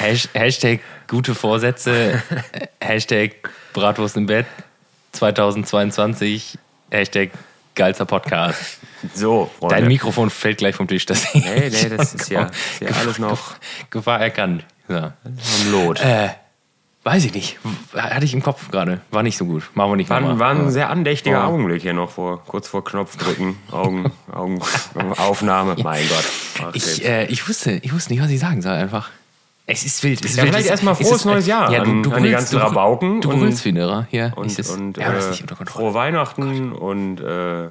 Hash- Hashtag gute Vorsätze, Hashtag Bratwurst im Bett 2022, Hashtag geilster Podcast. So, Freunde. Dein Mikrofon fällt gleich vom Tisch. Das Nee, nee, das ist ja, ist ja alles noch Gefahr erkannt. So. am Lot. Äh, weiß ich nicht. Hatte ich im Kopf gerade. War nicht so gut. Machen wir nicht War, war ein sehr andächtiger Oh. Augenblick hier noch vor, kurz vor Knopfdrücken, Augen, Augen, Aufnahme. Mein Gott. Ach, Ich, äh, ich, wusste, ich wusste nicht, was ich sagen soll einfach. Es ist wild. Es ist Ja, wild. vielleicht Es- erstmal es frohes ist- neues Jahr Ja, du, an- du an die brüllst- ganzen du Rabauken Du brüllst wie ein. Hier und, es, und ja, das ist äh, nicht unter Kontrolle. frohe Weihnachten und äh,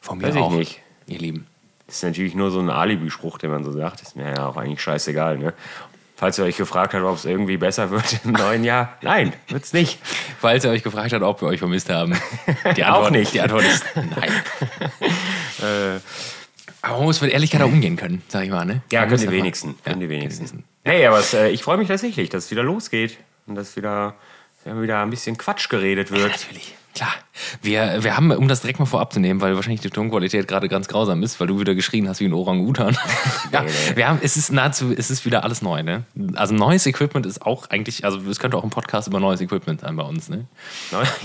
Von mir weiß ich auch, nicht. ihr Lieben. Das ist natürlich nur so ein Alibi-Spruch, den man so sagt. Ist mir ja auch eigentlich scheißegal. Ne? Falls ihr euch gefragt habt, ob es irgendwie besser wird im neuen Jahr, nein, wird's nicht. Falls ihr euch gefragt habt, ob wir euch vermisst haben. Die Auch Antwort, nicht. Die Antwort ist nein. Aber man muss mit Ehrlichkeit auch umgehen können, sag ich mal. Ne? Ja, können die einfach- wenigsten. Ja, Können die wenigsten. Nee, aber es, äh, ich freue mich tatsächlich, dass es wieder losgeht und dass wieder, wieder ein bisschen Quatsch geredet Ja, wird. natürlich. Klar. Wir, wir haben, um das direkt mal vorab zu nehmen, weil wahrscheinlich die Tonqualität gerade ganz grausam ist, weil du wieder geschrien hast wie ein Orang-Utan. ja, Nee, nee. wir haben, es ist nahezu, es ist wieder alles neu, ne? Also neues Equipment ist auch eigentlich, also es könnte auch ein Podcast über neues Equipment sein bei uns, ne?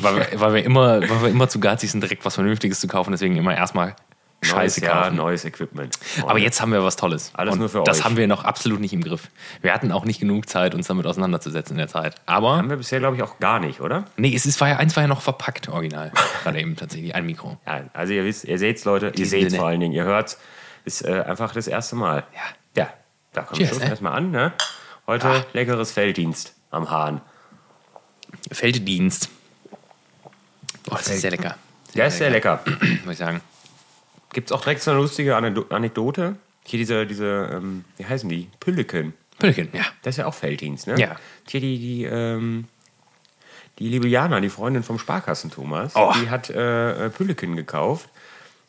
Weil wir, weil wir immer, weil wir immer zu geizig sind, direkt was Vernünftiges zu kaufen, deswegen immer erstmal Neues Scheiße kaufen. neues Equipment. Aber jetzt haben wir was Tolles. Alles Und nur für Das euch. haben wir noch absolut nicht im Griff. Wir hatten auch nicht genug Zeit, uns damit auseinanderzusetzen in der Zeit. Aber Haben wir bisher, glaube ich, auch gar nicht, oder? nee, es ist, war ja, eins war ja noch verpackt, original. Gerade eben tatsächlich, ein Mikro. Ja, also ihr wisst, ihr seht's, Leute, ihr seht's Sinne. vor allen Dingen, ihr hört's. Ist äh, einfach das erste Mal. Ja. Ja, da kommt Cheers, schon ey. erstmal an, ne? Heute Ah. leckeres Felddienst am Hahn. Felddienst. Oh, das ist sehr lecker. Der ist sehr lecker. Muss ich sagen. Gibt's auch direkt so eine lustige Anekdo- Anekdote? Hier diese, diese ähm, wie heißen die? Pülleken. Pülken, ja. Das ist ja auch Felddienst, ne? Ja. Hier die, die, ähm, die liebe Jana, die Freundin vom Sparkassen Thomas, Oh. die hat äh, äh, Pülleken gekauft.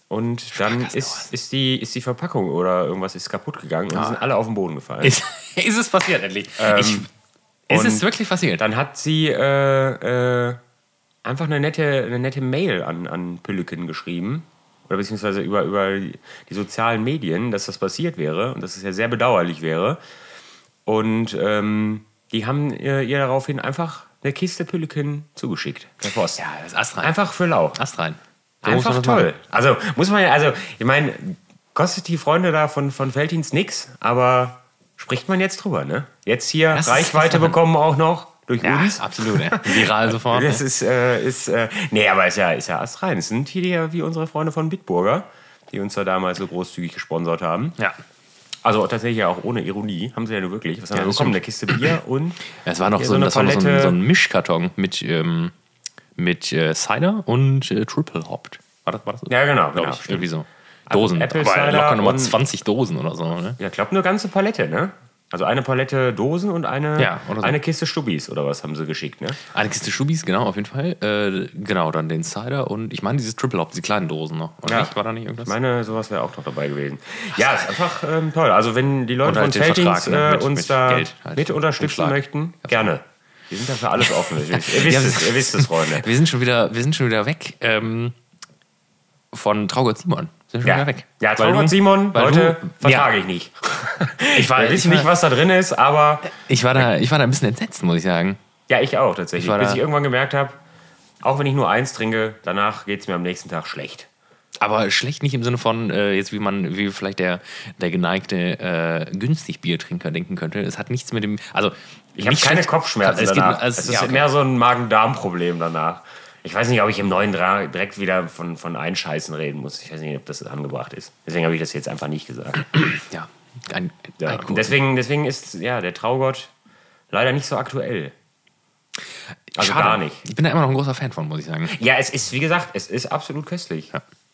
Und dann ist, ist, die, ist die Verpackung oder irgendwas ist kaputt gegangen und sind alle auf den Boden gefallen. Ah. Ist, ist es passiert endlich? ich, ist es wirklich passiert? Dann hat sie äh, äh, einfach eine nette, eine nette Mail an, an Pülleken geschrieben. Oder beziehungsweise über, über die sozialen Medien, dass das passiert wäre und dass es ja sehr bedauerlich wäre. Und ähm, die haben ihr, ihr daraufhin einfach eine Kiste Pülleken zugeschickt. Per Post. ja, das ist astrein. Einfach für lau. astrein. So Einfach toll. machen. Also muss man ja, also ich meine, kostet die Freunde da von, von Felddienst nix, aber spricht man jetzt drüber, ne? Jetzt hier Das Reichweite bekommen auch noch durch Ja, uns. absolut. Ja. Viral sofort. Das ne? ist, äh, ist äh, nee, aber ist ja, ist ja astrein. Es sind hier die, wie unsere Freunde von Bitburger, die uns da damals so großzügig gesponsert haben. ja. Also tatsächlich ja auch ohne Ironie, haben sie ja nur wirklich. Was haben Ja, wir bekommen? Eine Kiste Bier und Es war noch Ja, so, so ein, eine das war noch so, ein, so ein Mischkarton mit, ähm, mit äh, Cider und äh, Triple Hopped. War das, war das so? Ja, genau, genau, ich, stimmt. irgendwie so. Dosen. Apple aber locker nochmal und- 20 Dosen oder so. Ne? ja, ich glaube eine ganze Palette, ne? Also eine Palette Dosen und eine, Ja, so. eine Kiste Stubis oder was haben sie geschickt, ne? Eine Kiste Schubis, genau, auf jeden Fall. Äh, genau, dann den Cider und ich meine dieses Triple Hop, diese kleinen Dosen noch. Oder Ja. nicht? War da nicht irgendwas? Ich meine, sowas wäre auch noch dabei gewesen. Ja, ist einfach ähm, toll. Also wenn die Leute halt von Vertrag, ne, äh, mit- uns mit da Geld halt. mit unterstützen möchten, gerne. Wir sind dafür alles offen. ihr wisst es, ihr wisst es, Freunde. Wir sind schon wieder, wir sind schon wieder weg ähm, von Traugott Simon. Sind schon Ja, wieder weg. ja Traugott Simon, Leute, vertrage ja, ich nicht. Ich Wir ich, nicht, war, was da drin ist, aber ich, war da, ich war da ein bisschen entsetzt, muss ich sagen. ja, ich auch tatsächlich. Ich Bis ich irgendwann gemerkt habe, auch wenn ich nur eins trinke, danach geht es mir am nächsten Tag schlecht. Aber schlecht nicht im Sinne von, äh, jetzt wie man, wie vielleicht der, der geneigte äh, günstig Biertrinker denken könnte. Es hat nichts mit dem. Also, Ich habe keine Kopfschmerzen es gibt, danach. es, es ist ja, okay. mehr so ein Magen-Darm-Problem danach. Ich weiß nicht, ob ich im neuen Dra direkt wieder von, von Einscheißen reden muss. Ich weiß nicht, ob das angebracht ist. Deswegen habe ich das jetzt einfach nicht gesagt. ja, ein, Ja. ein deswegen, deswegen ist ja der Traugott leider nicht so aktuell. Also Schade. gar nicht. Ich bin da immer noch ein großer Fan von, muss ich sagen. Ja, es ist, wie gesagt, es ist absolut köstlich.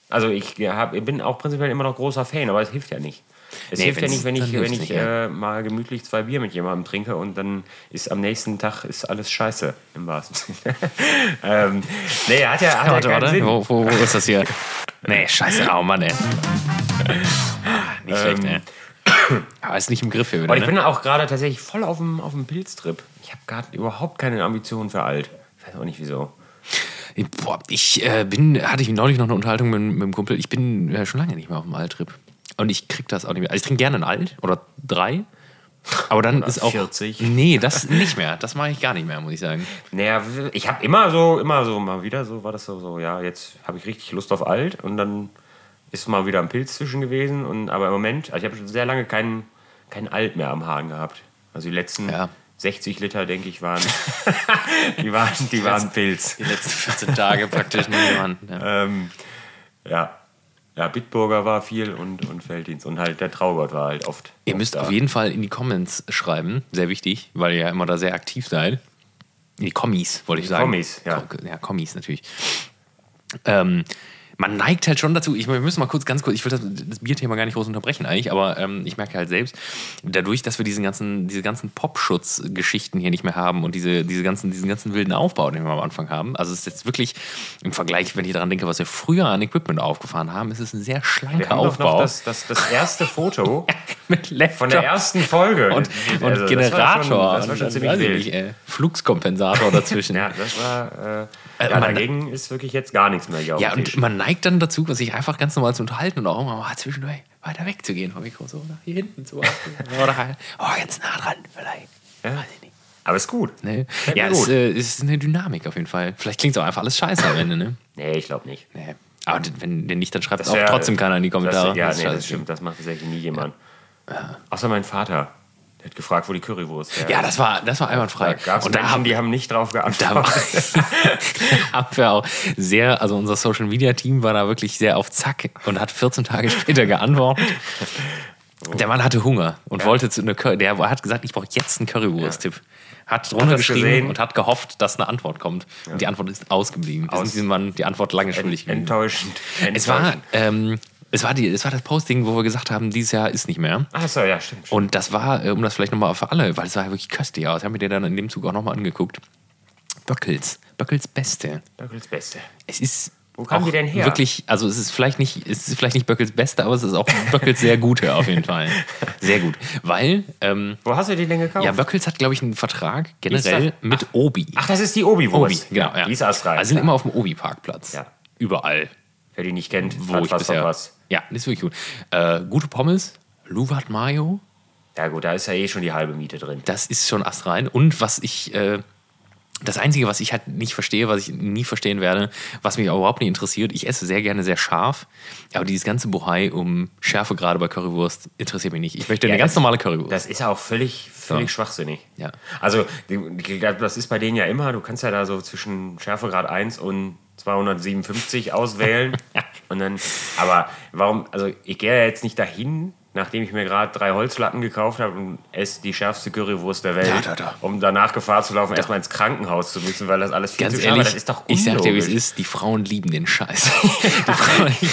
Also ich hab, bin auch prinzipiell immer noch großer Fan, aber es hilft ja nicht. Es Nee, hilft ja nicht, wenn ich, wenn ich nicht, ja. äh, mal gemütlich zwei Bier mit jemandem trinke und dann ist am nächsten Tag ist alles scheiße im wahrsten Sinne. ähm, nee, hat ja, hat ja warte, keinen warte. Wo, wo, wo ist das hier? Nee, scheiße. Oh Mann, ey. Ah, nicht schlecht, ey. Aber ist nicht im Griff hier wieder, Aber ich ne? bin auch gerade tatsächlich voll auf dem, auf dem Pilztrip. Ich habe gerade überhaupt keine Ambitionen für alt. Ich weiß auch nicht wieso. Boah, ich äh, bin, hatte ich neulich noch eine Unterhaltung mit, mit dem Kumpel. Ich bin äh, schon lange nicht mehr auf dem Alttrip. Und ich krieg das auch nicht mehr. Also ich trinke gerne einen Alt oder drei. Aber dann ist auch 40. Nee, das nicht mehr. Das mache ich gar nicht mehr, muss ich sagen. Naja, ich habe immer so, immer so, mal wieder so, war das so, so ja, jetzt habe ich richtig Lust auf alt und dann ist mal wieder ein Pilz zwischen gewesen. Und, aber im Moment, also ich habe schon sehr lange keinen kein Alt mehr am Haaren gehabt. Also die letzten Ja. 60 Liter, denke ich, waren, die waren, die waren Pilz. Die letzten 14 Tage praktisch niemand. Ja. Ähm, ja. Ja, Bitburger war viel und, und Felddienst. Und halt der Traugott war halt oft. Ihr oft müsst da. auf jeden Fall in die Comments schreiben, sehr wichtig, weil ihr ja immer da sehr aktiv seid. In die Kommis, wollte ich Die sagen. Kommis, ja. Ja, Kommis natürlich. Ähm, man neigt halt schon dazu, ich, wir müssen mal kurz, ganz kurz, ich will das, das Bierthema gar nicht groß unterbrechen eigentlich, aber ähm, ich merke halt selbst, dadurch, dass wir diesen ganzen, diese ganzen Popschutz-Geschichten hier nicht mehr haben und diese, diese ganzen, diesen ganzen wilden Aufbau, den wir am Anfang haben, also es ist jetzt wirklich im Vergleich, wenn ich daran denke, was wir früher an Equipment aufgefahren haben, ist es ein sehr schlanker Wir haben doch Aufbau. noch das, das, das erste Foto mit Laptop. von der ersten Folge. und, und Also, das war Generator. schon- Das war schon, ziemlich wild. nicht, ey, Fluxkompensator dazwischen. Ja, das war. Äh, Äh, ja, man- dagegen ist wirklich jetzt gar nichts mehr Ja, und man neigt dann dazu, sich einfach ganz normal zu unterhalten und auch immer mal zwischendurch weiter wegzugehen vom Mikro, so nach hier hinten zu. Oder halt, oh, ganz nah dran, vielleicht. Ja. Weiß ich nicht. Aber ist gut. Nee. Ja, mir es gut. äh, ist eine Dynamik auf jeden Fall. Vielleicht klingt es auch einfach alles scheiße am Ende, ne? Nee, ich glaube nicht. Nee. Aber wenn der nicht, dann schreibt es auch trotzdem keiner in die Kommentare. Das, ja, Das nee, das stimmt. Das macht tatsächlich nie jemand. Außer mein Vater. Der hat gefragt, wo die Currywurst her Ja, ist. das war, das war Da einwandfrei. es und da Menschen, haben, die haben nicht drauf da geantwortet. war, haben wir auch sehr, also unser Social Media Team war da wirklich sehr auf Zack und hat 14 Tage später geantwortet. Der Mann hatte Hunger und Ja. wollte zu einer Curry, der hat gesagt, ich brauche jetzt einen Currywurst-Tipp. Hat drunter geschrieben und hat gehofft, dass eine Antwort kommt. Und die Antwort ist ausgeblieben. Wir Aus- sind diesem Mann die Antwort lange schuldig geblieben. Enttäuschend. Es war, Enttäuschend. ähm, es, war die, es war das Posting, wo wir gesagt haben, dieses Jahr ist nicht mehr. Ach so, ja, stimmt. stimmt. Und das war, äh, um das vielleicht nochmal für alle, weil es sah ja wirklich köstlich aus. Ich habe mir den dann in dem Zug auch nochmal angeguckt. Böckels. Böckels Beste. Böckels Beste. Es ist. Wo kamen die denn her? Wirklich, also es ist vielleicht nicht, es ist vielleicht nicht Böckels Beste, aber es ist auch Böckels sehr gute auf jeden Fall. Sehr gut. Weil, ähm, Wo hast du die denn gekauft? ja, Böckels hat, glaube ich, einen Vertrag generell mit Obi. Ach, das ist die Obi-Wurst. Obi, genau. Ja. Die ist astrein. Also sind immer auf dem Obi-Parkplatz. Ja. Überall, Wer die nicht kennt, wo ich was bisher. was. Ja, das ist wirklich gut. Äh, gute Pommes, Luvat Mayo, Ja gut, da ist ja eh schon die halbe Miete drin. das ist schon astrein. Und was ich, äh, das Einzige, was ich halt nicht verstehe, was ich nie verstehen werde, was mich auch überhaupt nicht interessiert, ich esse sehr gerne sehr scharf, aber dieses ganze Bohai um Schärfe gerade bei Currywurst interessiert mich nicht. Ich möchte Ja, eine ganz das- normale Currywurst. Das ist ja auch völlig, völlig Ja. schwachsinnig. Ja. Also, das ist bei denen ja immer, du kannst ja da so zwischen Schärfegrad 1 und 257 auswählen. und dann, aber warum, also ich gehe ja jetzt nicht dahin, nachdem ich mir gerade drei Holzlatten gekauft habe und esse die schärfste Currywurst der Welt, Da, da, da. um danach Gefahr zu laufen, erstmal ins Krankenhaus zu müssen, weil das alles viel Ganz zu ehrlich, ist. Das ist doch ich sag dir, wie es unlogisch. ist, die Frauen lieben den Scheiß. Die Frauen, die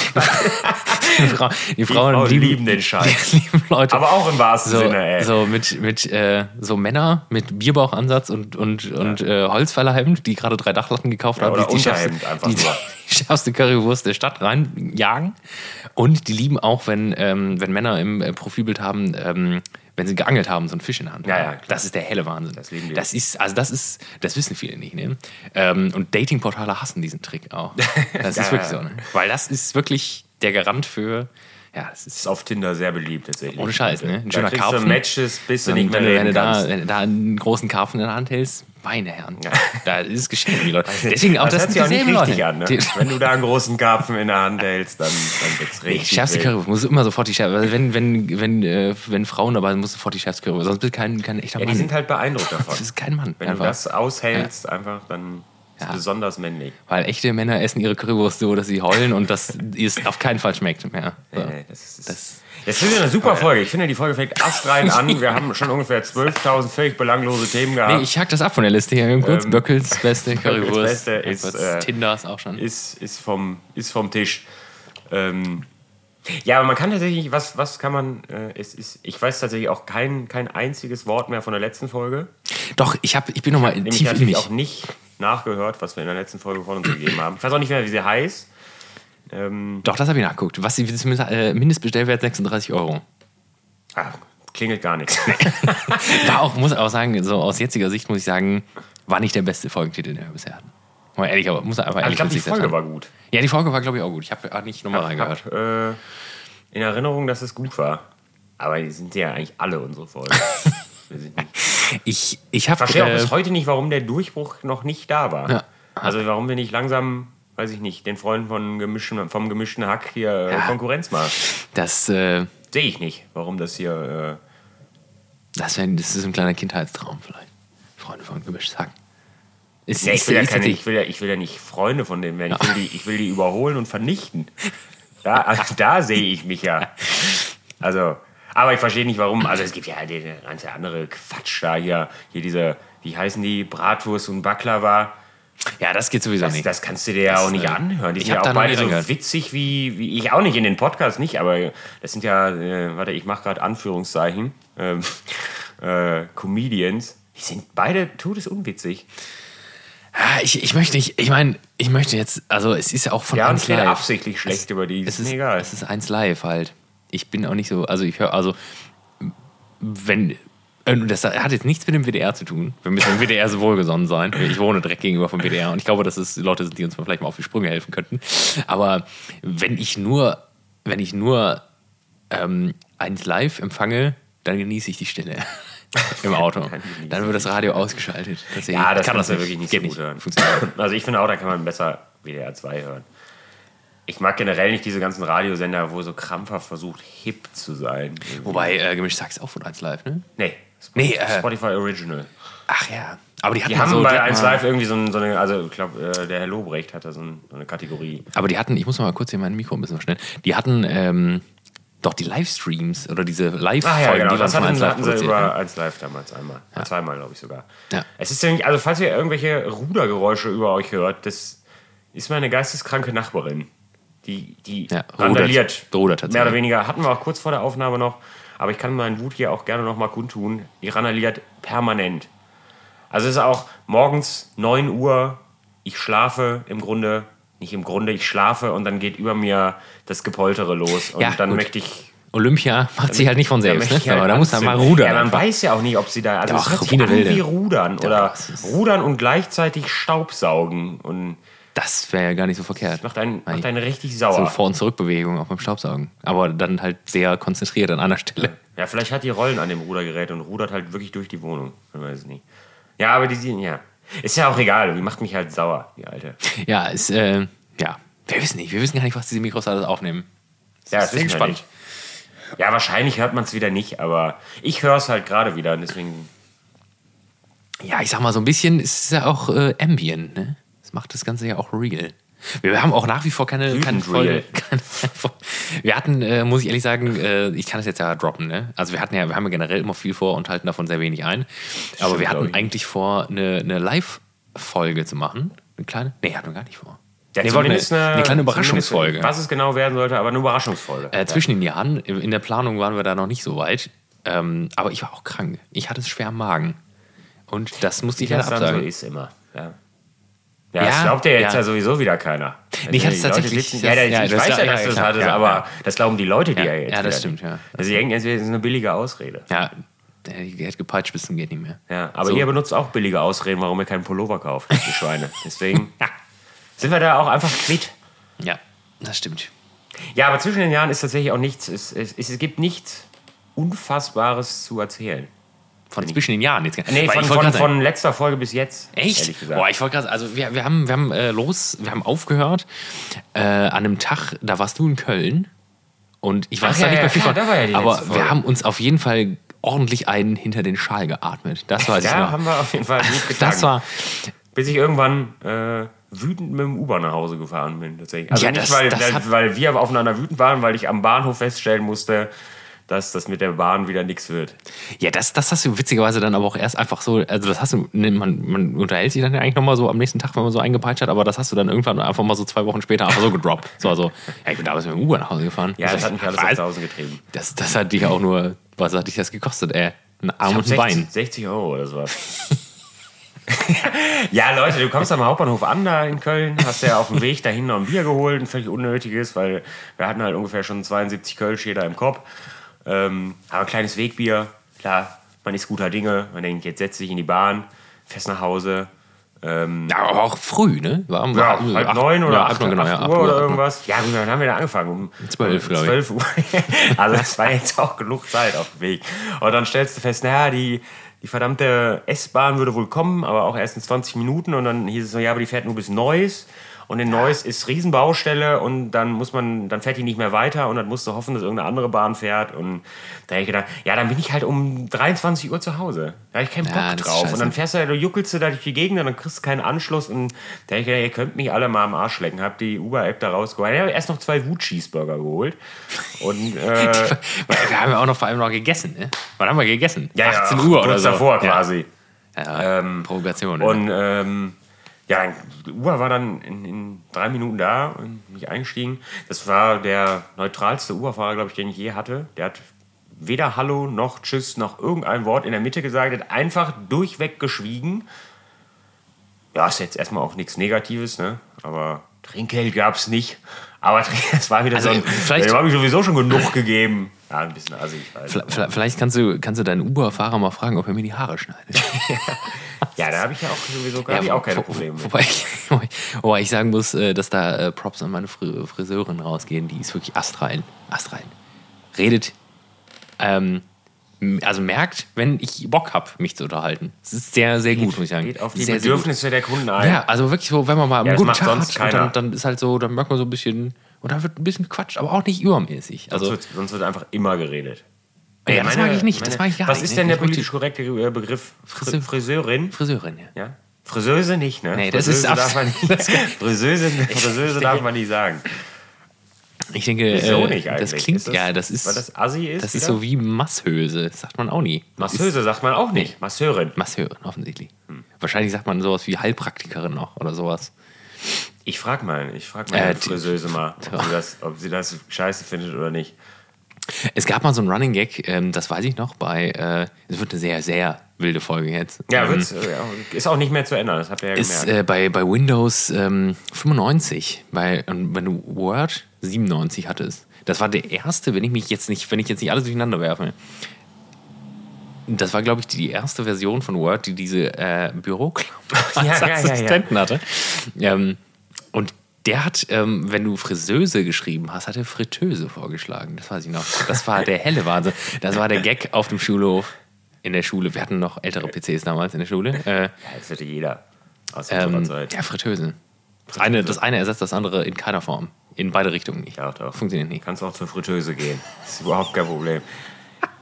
Frauen, die Frauen, Frauen lieben, lieben den Scheiß. Die lieben. Aber auch im wahrsten so, Sinne, ey. so mit, mit äh, so Männer mit Bierbauchansatz und, und, und äh, Holzfällerhemd, die gerade drei Dachlatten gekauft haben, oder die die einfach die, nur. Schärfste Currywurst der Stadt reinjagen. Und die lieben auch, wenn, ähm, wenn Männer im äh, Profilbild haben, ähm, wenn sie geangelt haben, so einen Fisch in der Hand. Ja, ja, klar. das ist der helle Wahnsinn. Das lieben die. Das ist, also das ist, das wissen viele nicht, ne? Ähm, und Datingportale hassen diesen Trick auch. Das Ja, ist wirklich so, ne? Weil das ist wirklich der Garant für, ja, das ist ist auf Tinder sehr beliebt tatsächlich. ohne Scheiß, ne? Ein Da schöner kriegst du Karpfen. Matches, bis du nicht mehr wenn, wenn, du da, wenn du da einen großen Karpfen in der Hand hältst, meine Herren, da ist es geschehen, die Leute. Deswegen auch das das, hört sich auch nicht richtig Leute. an, ne? Wenn du da einen großen Karpfen in der Hand hältst, dann, dann wird's Nee, richtig. schärfste. Currywurst muss immer sofort die schärfste. Also wenn, wenn, wenn, äh, wenn Frauen dabei sind, muss sofort die schärfste Currywurst. Sonst bist du kein, kein echter Ja, Mann. die sind halt beeindruckt davon. das ist kein Mann. Wenn einfach. du das aushältst, einfach, dann Ja. es besonders männlich. Weil echte Männer essen ihre Currywurst so, dass sie heulen und das es auf keinen Fall schmeckt mehr. So. Nee, das ist, Das- das ist eine super Folge. Ich finde, die Folge fängt astrein an. Wir haben schon ungefähr 12.000 völlig belanglose Themen gehabt. Nee, ich hack das ab von der Liste hier kurz. Ähm, Böckels beste Currywurst. Beste ist, äh, Tinder ist auch schon. ist, ist, vom, ist vom Tisch. Ähm, ja, aber man kann tatsächlich, was, was kann man, äh, es ist, ich weiß tatsächlich auch kein, kein einziges Wort mehr von der letzten Folge. Doch, ich, hab, ich bin nochmal Nämlich tief in natürlich mich. auch nicht nachgehört, was wir in der letzten Folge von uns gegeben haben. Ich weiß auch nicht mehr, wie sie heißt. Ähm, Doch, das habe ich nachgeguckt. Was ist äh, Mindestbestellwert 36 Euro. ah, klingelt gar nichts. War auch, muss auch sagen, so aus jetziger Sicht muss ich sagen, war nicht der beste Folgentitel, den wir bisher hatten. Mal ehrlich, aber muss einfach Aber ehrlich ich glaube, die Folge war gut. Ja, die Folge war, glaube ich, auch gut. Ich habe nicht nochmal reingehört. habe äh, in Erinnerung, dass es gut war. Aber die sind ja eigentlich alle unsere Folgen. ich ich, habe. verstehe auch bis heute nicht, warum der Durchbruch noch nicht da war. Ja. Also warum wir nicht langsam, weiß ich nicht, den Freunden von gemischten, vom gemischten Hack hier äh, ja. Konkurrenz machen. Das äh, sehe ich nicht, warum das hier. Äh, das, wär, das ist ein kleiner Kindheitstraum vielleicht. Freunde von gemischtes Hack. Ist, ich, will ja keine, ich, will ja, ich will ja nicht Freunde von denen werden. Ich will, die, ich will die überholen und vernichten. Da, also da sehe ich mich ja. Also, aber ich verstehe nicht warum. Also es gibt ja den ganze andere Quatsch da hier. Hier diese, wie heißen die, Bratwurst und Baklava. Ja, das geht sowieso das, nicht. Das kannst du dir ja auch nicht äh, anhören. Die sind ja auch beide so gehört. witzig wie, wie ich auch nicht in den Podcast nicht, aber das sind ja, äh, warte, ich mache gerade Anführungszeichen, ähm, äh, Comedians. Die sind beide todesunwitzig. Ja, ich, ich möchte nicht, ich meine, ich möchte jetzt, also es ist ja auch von ja, 1 Live. absichtlich schlecht es, über die, es ist, egal. Es ist 1 Live halt. Ich bin auch nicht so, also ich höre, also wenn, äh, das hat jetzt nichts mit dem WDR zu tun. Wir müssen dem WDR so wohlgesonnen sein. Ich wohne direkt gegenüber vom WDR und ich glaube, dass es Leute sind, die uns vielleicht mal auf die Sprünge helfen könnten. Aber wenn ich nur, wenn ich nur ähm, eins live empfange, dann genieße ich die Stille im Auto. Dann wird das Radio ausgeschaltet. Deswegen ja, das kann das ja wirklich nicht so gut hören. Also ich finde auch, da kann man besser WDR 2 hören. Ich mag generell nicht diese ganzen Radiosender, wo so krampfhaft versucht, hip zu sein. Wobei, äh, Gemisch sagst auch von 1 Live, ne? Nee, Spotify, nee, äh, Spotify Original. Ach ja. Aber die, hatten die haben so, bei 1 Live irgendwie so, ein, so, eine, also ich glaube, äh, der Herr Lobrecht hatte so, ein, so, eine Kategorie. Aber die hatten, ich muss mal kurz hier mein Mikro ein bisschen schnell, die hatten ähm, doch die Livestreams oder diese Live-Folgen, ah, ja, genau. die das hatten, hatten sie über 1 Live damals einmal. Ja. Zweimal, glaube ich sogar. Ja. Es ist ja nicht, also falls ihr irgendwelche Rudergeräusche über euch hört, das ist meine geisteskranke Nachbarin. Die, die ja, randaliert. Rudert, rudert mehr oder weniger. Hatten wir auch kurz vor der Aufnahme noch. Aber ich kann meinen Wut hier auch gerne noch mal kundtun. Die randaliert permanent. Also es ist auch morgens 9 Uhr. Ich schlafe im Grunde nicht im Grunde, ich schlafe und dann geht über mir das Gepoltere los. Und ja, dann gut. möchte ich. Olympia macht sich halt nicht von selbst, ne? Halt aber da muss man mal rudern. Ja, man einfach. weiß ja auch nicht, ob sie da. Also Doch, es hört wie rudern. Oder rudern und gleichzeitig Staubsaugen. Und das wäre ja gar nicht so verkehrt. Macht einen, macht einen richtig sauer. So Vor- und Zurückbewegung auch beim Staubsaugen. Aber dann halt sehr konzentriert an einer Stelle. Ja, vielleicht hat die Rollen an dem Rudergerät und rudert halt wirklich durch die Wohnung. Man weiß es nicht. Ja, aber die sind, ja. Ist ja auch egal, die macht mich halt sauer, die alte. Ja, ist, äh, ja, wir wissen nicht, wir wissen gar nicht, was diese Mikros alles aufnehmen. Das ja, ist spannend. Ja, wahrscheinlich hört man es wieder nicht, aber ich höre es halt gerade wieder und deswegen. Ja, ich sag mal, so ein bisschen ist es ja auch äh, Ambient, ne? Das macht das Ganze ja auch real. Wir haben auch nach wie vor keine, keine Folge. Keine, wir hatten, äh, muss ich ehrlich sagen, äh, ich kann es jetzt ja droppen, ne? Also wir hatten ja, wir haben ja generell immer viel vor und halten davon sehr wenig ein. Aber Stimmt, wir hatten eigentlich vor, eine, eine Live-Folge zu machen. Eine kleine? Nee, hatten wir gar nicht vor. Ja, nee, zumindest eine, eine, kleine Überraschungsfolge. Was es genau werden sollte, aber eine Überraschungsfolge. Äh, zwischen den Jahren, in der Planung waren wir da noch nicht so weit. Ähm, aber ich war auch krank. Ich hatte es schwer am Magen. Und das musste ich ja absagen. so ist immer. Ja. Ja, ja, das glaubt ja jetzt ja. ja sowieso wieder keiner. Nee, ich hatte es tatsächlich. Sitzen, ja, ja, ich weiß ja, dass du es hattest, aber das glauben die Leute, die ja, jetzt. Ja, das stimmt, ja. Also, die denken, es ist eine billige Ausrede. Ja, der hat gepeitscht bis zum geht nicht mehr. Ja, aber so. ihr benutzt auch billige Ausreden, warum ihr keinen Pullover kauft, die Schweine. Deswegen sind wir da auch einfach quitt. Ja, das stimmt. Ja, aber zwischen den Jahren ist tatsächlich auch nichts, es, es, es gibt nichts Unfassbares zu erzählen. Von zwischen den Jahren jetzt. Nee, von, von, von, letzter Folge bis jetzt. Echt? Boah, ich wollte gerade, also wir, wir haben, wir haben äh, los, wir haben aufgehört äh, an einem Tag, da warst du in Köln und ich weiß Ach, da ja, nicht mehr viel ja, von, ja aber wir haben uns auf jeden Fall ordentlich einen hinter den Schal geatmet. Das weiß ich noch. Ja, haben wir auf jeden Fall gut getan. Das war bis ich irgendwann äh, wütend mit dem U-Bahn nach Hause gefahren bin. Tatsächlich. Also ja, nicht, das, weil, das weil wir aufeinander wütend waren, weil ich am Bahnhof feststellen musste, dass das mit der Bahn wieder nichts wird. Ja, das, das hast du witzigerweise dann aber auch erst einfach so, also das hast du, ne, man, man unterhält sich dann ja eigentlich nochmal so am nächsten Tag, wenn man so eingepeitscht hat, aber das hast du dann irgendwann einfach mal so zwei Wochen später einfach so gedroppt. So, also, ja, ich bin damals mit dem Uber nach Hause gefahren. Ja, das, das hat mich alles nach Hause getrieben. Das, das hat dich auch nur, was hat dich das gekostet, ey? Ein Arm und ein 60, Bein. 60 Euro oder sowas. ja, Leute, du kommst am Hauptbahnhof an da in Köln, hast ja auf dem Weg dahin noch ein Bier geholt, ein völlig unnötiges, weil wir hatten halt ungefähr schon 72 Kölsch jeder im Kopf. Ähm, aber ein kleines Wegbier, klar, man ist guter Dinge. Man denkt, jetzt setzt dich in die Bahn, fährst nach Hause, Ähm, ja, aber auch früh, ne? War ja, acht, halb neun oder ja, acht, genau, acht, acht Uhr, Uhr oder irgendwas. Ja, gut, dann haben wir da angefangen? Um zwölf, glaube ich. Zwölf Uhr. also das war jetzt auch genug Zeit auf dem Weg. Und dann stellst du fest, naja, die, die verdammte S-Bahn würde wohl kommen, aber auch erst in 20 Minuten. Und dann hieß es so, ja, aber die fährt nur bis Neuss. Und in Neuss ist Riesenbaustelle und dann muss man, dann fährt die nicht mehr weiter und dann musst du hoffen, dass irgendeine andere Bahn fährt. Und da habe ich gedacht, ja, dann bin ich halt um 23 Uhr zu Hause. Da habe ich keinen Bock ja, drauf. Und dann fährst du, du juckelst du da durch die Gegend und dann kriegst du keinen Anschluss. Und da habe ich gedacht, ihr könnt mich alle mal am Arsch lecken. Hab die Uber-App da rausgeholt. Ich habe erst noch zwei Wut-Cheeseburger geholt. Und, äh, wir haben ja auch noch vor allem noch gegessen, ne? Wann haben wir gegessen? Ja, 18 Uhr oder so. davor quasi. Ja, ähm, Provokation. Und ähm, ja, Uber war dann in, in, drei Minuten da und mich eingestiegen. Das war der neutralste Uberfahrer, glaube ich, den ich je hatte. Der hat weder Hallo noch Tschüss noch irgendein Wort in der Mitte gesagt, hat einfach durchweg geschwiegen. Ja, ist jetzt erstmal auch nichts Negatives, ne? Aber Trinkgeld gab es nicht. Aber es war wieder also, so ein. Vielleicht habe ich sowieso schon genug gegeben. Ja, ein bisschen assig. Halt. Vielleicht kannst du, kannst du deinen Uber-Fahrer mal fragen, ob er mir die Haare schneidet. ja, da habe ich ja auch sowieso gar ja, auch keine Probleme. Wobei ich, wobei ich sagen muss, äh, dass da äh, Props an meine Friseurin rausgehen. Die ist wirklich astrein. Astrein. Redet. Ähm, also merkt, wenn ich Bock habe, mich zu unterhalten. Das ist sehr, sehr gut, muss ich sagen. Geht auf die sehr, Bedürfnisse sehr der Kunden ein. Ja, also wirklich so, wenn man mal ja, einen guten Tag hat, dann, dann, ist halt so, dann merkt man so ein bisschen, und da wird ein bisschen Quatsch, aber auch nicht übermäßig. Also, sonst, wird, sonst wird einfach immer geredet. Ja, das mag ich nicht. Meine, das mag ich gar was ist denn der politisch korrekte äh, Begriff? Friseur, Friseurin? Friseurin, ja. ja? Friseuse nicht, ne? Nee, das Friseuse ist darf man nicht. Friseuse, Friseuse darf man nicht sagen. Ich denke, Wieso nicht das klingt, das, ja, das ist, weil das Assi ist. Das ist so wie Masshöse, sagt man auch nie. Masseuse sagt man auch nicht. Masseurin. Masseurin, offensichtlich. Hm. Wahrscheinlich sagt man sowas wie Heilpraktikerin noch oder sowas. Ich frag mal, ich frag mal äh, Friseuse mal, ob sie, das, ob sie das scheiße findet oder nicht. Es gab mal so ein Running Gag, ähm, das weiß ich noch, bei, äh, es wird eine sehr, sehr wilde Folge jetzt. Ja, ähm, ist auch nicht mehr zu ändern, das habt ihr ja ist, gemerkt. Ist äh, bei, bei Windows ähm, 95, bei, wenn du Word 97 hattest, das war der erste, wenn ich mich jetzt nicht, wenn ich jetzt nicht alles durcheinander werfe. Das war, glaube ich, die erste Version von Word, die diese äh, Büroklammer ja, als ja, Assistenten ja, hatte. Ähm, und der hat, ähm, wenn du Friseuse geschrieben hast, hat er Fritteuse vorgeschlagen. Das weiß ich noch. Das war der helle Wahnsinn. Das war der Gag auf dem Schulhof. In der Schule. Wir hatten noch ältere PCs damals in der Schule. Äh, ja, das hatte jeder. Aus ähm, Zeit. Ja, Fritteuse. Das eine, das eine ersetzt das andere in keiner Form. In beide Richtungen nicht. Ja, doch. Funktioniert nicht. Kannst auch zur Fritteuse gehen. Das ist überhaupt kein Problem.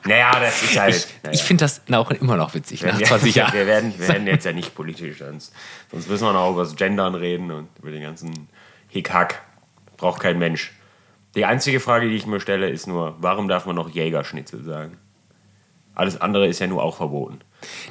Naja, das ist halt. Ich, naja. ich finde das auch immer noch witzig, nach 20 Jahren. Wir werden, wir werden jetzt ja nicht politisch, sonst, sonst müssen wir noch über das Gendern reden und über den ganzen Hickhack. Braucht kein Mensch. Die einzige Frage, die ich mir stelle, ist nur, warum darf man noch Jägerschnitzel sagen? Alles andere ist ja nur auch verboten.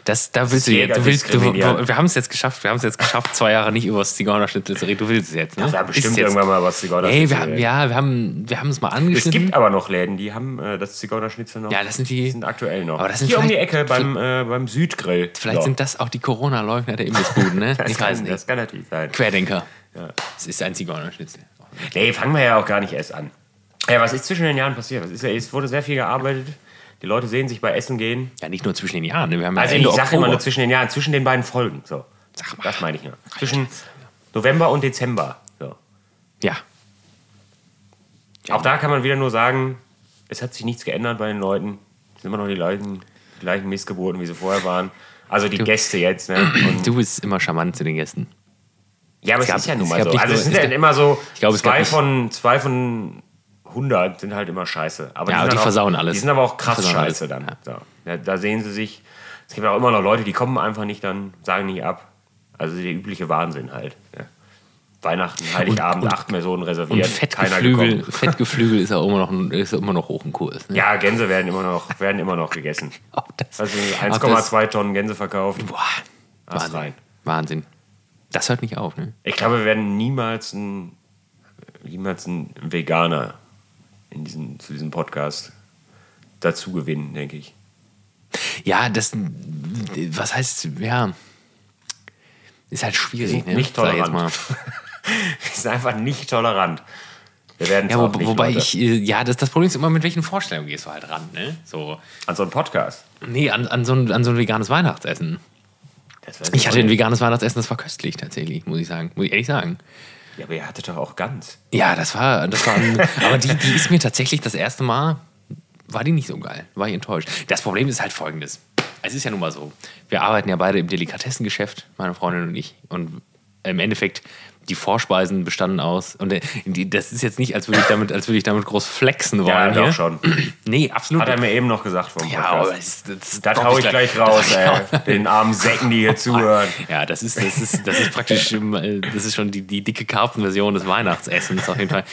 Das, da willst du jetzt. Du willst, du, wir haben es jetzt geschafft. Wir haben es jetzt geschafft, zwei Jahre nicht über das Zigeunerschnitzel zu reden. Du willst es jetzt. Ne? Ja, wir haben bestimmt irgendwann mal was Zigeunerschnitzel. Hey, wir, ja, wir haben, wir haben es mal angeschnitten. Es gibt aber noch Läden, die haben äh, das Zigeunerschnitzel noch. Ja, das sind die. sind aktuell noch. Aber das sind Hier um die Ecke beim, äh, beim Südgrill. Vielleicht so. sind das auch die Corona-Leugner der Imbissbuden, ne? ich kann, weiß nicht. Das kann natürlich sein. Querdenker. Ja. Es ist ein Zigeunerschnitzel. Nee, fangen wir ja auch gar nicht erst an. Ja, was ist zwischen den Jahren passiert? ist, es wurde sehr viel gearbeitet. Die Leute sehen sich bei Essen gehen. Ja, nicht nur zwischen den Jahren. Ne? Wir haben also ja ich sage immer nur zwischen den Jahren, zwischen den beiden Folgen. So. Sag mal. Das meine ich nur. Zwischen November und Dezember. So. Ja. Auch da kann man wieder nur sagen, es hat sich nichts geändert bei den Leuten. Es sind immer noch die gleichen, die gleichen Missgeburten, wie sie vorher waren. Also die du, Gäste jetzt. Ne? Und du bist immer charmant zu den Gästen. Ja, aber es, es ist ja nun mal so. Also es sind ja immer so glaube, zwei, von, zwei von 100 sind halt immer scheiße. Aber ja, die, die versauen auch, alles. Die sind aber auch krass scheiße dann. Ja. So. da sehen sie sich. Es gibt auch immer noch Leute, die kommen einfach nicht dann, sagen nicht ab. Also der übliche Wahnsinn halt. Ja. Weihnachten, Heiligabend, und, und, acht Personen reserviert. Und Fettgeflügel, Fettgeflügel ist auch immer noch, ist immer noch hoch im Kurs. Ne? Ja, Gänse werden immer noch, werden immer noch gegessen. also 1,2 Tonnen Gänse verkauft. Boah, Wahnsinn. Wahnsinn. Das hört nicht auf, ne? Ich glaube, wir werden niemals einen, niemals einen Veganer in diesen, zu diesem Podcast dazu gewinnen, denke ich. Ja, das, was heißt, ja, ist halt schwierig. Ne? Nicht tolerant. Ist einfach nicht tolerant. Wir werden ja, wo, wobei Leute. ich, äh, ja, das, das Problem ist immer, mit welchen Vorstellungen gehst du halt ran, ne? So. An so einen Podcast? Nee, an, an, so, ein, an so ein veganes Weihnachtsessen. Ich hatte ein veganes Weihnachtsessen, das war köstlich tatsächlich, muss ich sagen. Muss ich ehrlich sagen. Ja, aber ihr hattet doch auch ganz. Ja, das war, das war ein, aber die, die ist mir tatsächlich das erste Mal, war die nicht so geil. War ich enttäuscht. Das Problem ist halt folgendes. Es ist ja nun mal so. Wir arbeiten ja beide im Delikatessengeschäft, meine Freundin und ich. Und im Endeffekt die Vorspeisen bestanden aus. Und äh, das ist jetzt nicht, als würde ich damit, als würde ich damit groß flexen wollen. Ja, doch schon. Nee, absolut. Hat er mir eben noch gesagt vom. Ja, aber das, ich gleich, raus, ey. Den armen Säcken, die hier zuhören. Ja, das ist, das ist, das ist praktisch, äh, das ist schon die, die dicke Karpfenversion des Weihnachtsessens auf jeden Fall.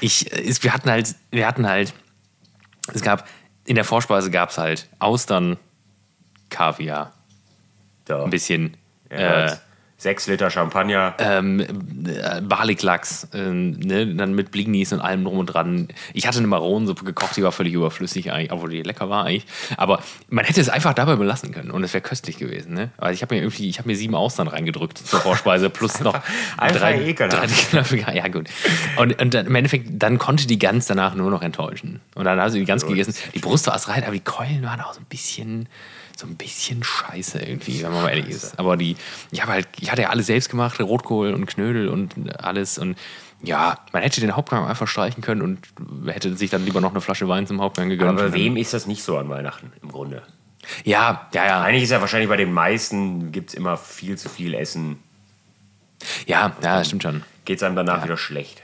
Ich, ist, wir hatten halt, wir hatten halt, es gab, in der Vorspeise gab es halt Austern, Kaviar, Doch. ein bisschen ja, äh, Sechs Liter Champagner. Ähm, äh, Barliklachs, ähm, ne? dann mit Blingnis und allem drum und dran. Ich hatte eine Maronensuppe gekocht, die war völlig überflüssig eigentlich, obwohl die lecker war eigentlich. Aber man hätte es einfach dabei belassen können und es wäre köstlich gewesen. Ne? Also ich habe mir irgendwie, ich habe mir sieben Austern reingedrückt zur Vorspeise plus noch einfach drei, drei Knöpfe. Ja gut. Und, und dann, im Endeffekt, dann konnte die Gans danach nur noch enttäuschen. Und dann hast du die Gans gegessen. Die Brust war erst rein, aber die Keulen waren auch so ein bisschen so ein bisschen scheiße irgendwie, wenn man mal ehrlich ist. Aber die, ich habe halt, ich hatte ja alles selbst gemacht, Rotkohl und Knödel und alles und ja, man hätte den Hauptgang einfach streichen können und hätte sich dann lieber noch eine Flasche Wein zum Hauptgang gegönnt. Aber wem ist das nicht so an Weihnachten im Grunde? Ja, ja, ja. Eigentlich ist ja wahrscheinlich bei den meisten gibt es immer viel zu viel Essen. Ja, ja, stimmt schon. Geht es einem danach ja. wieder schlecht.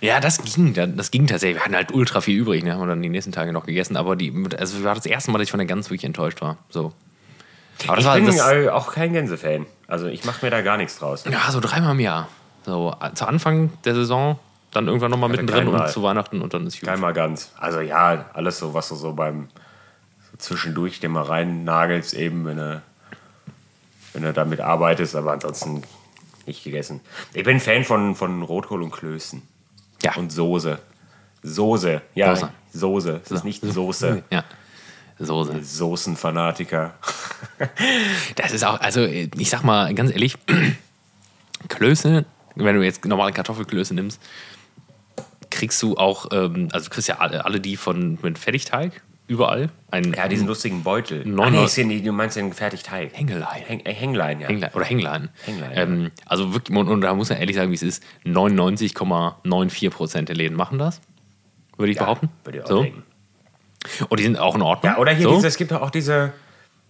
Ja, das ging, das ging tatsächlich. Wir hatten halt ultra viel übrig, ne? haben wir dann die nächsten Tage noch gegessen. Aber die, also war das erste Mal, dass ich von der Gans wirklich enttäuscht war. So. Aber ich war, bin das, auch kein Gänsefan. Also ich mache mir da gar nichts draus. Ja, so dreimal im Jahr. So zu Anfang der Saison, dann irgendwann nochmal mittendrin und zu Weihnachten und dann ist gut. Keinmal ganz. Also ja, alles so, was du so beim so zwischendurch dir mal rein nagelst, eben, wenn du, wenn du damit arbeitest, aber ansonsten nicht gegessen. Ich bin Fan von, von Rotkohl und Klößen. Ja. Und Soße. Soße. Ja, Soße. Soße. Es ist nicht Soße. Ja. Soße. Soßenfanatiker. das ist auch, also ich sag mal ganz ehrlich, Klöße, wenn du jetzt normale Kartoffelklöße nimmst, kriegst du auch, ähm, also du kriegst ja alle, alle die von mit Fertigteig überall. Ein, ja, diesen lustigen Beutel. Ach, nee, ist die, du meinst den Fertigteig. Hängelein. Häng, äh, Hänglein, ja. Hänglein, oder Hänglein. Hänglein ähm, ja. Also wirklich, und, und, da muss man ehrlich sagen, wie es ist, 99,94 Prozent der Läden machen das, würde ich ja, behaupten. Würde ich auch so. denken. Und die sind auch in Ordnung. Ja, oder hier, so. diese, es gibt auch diese,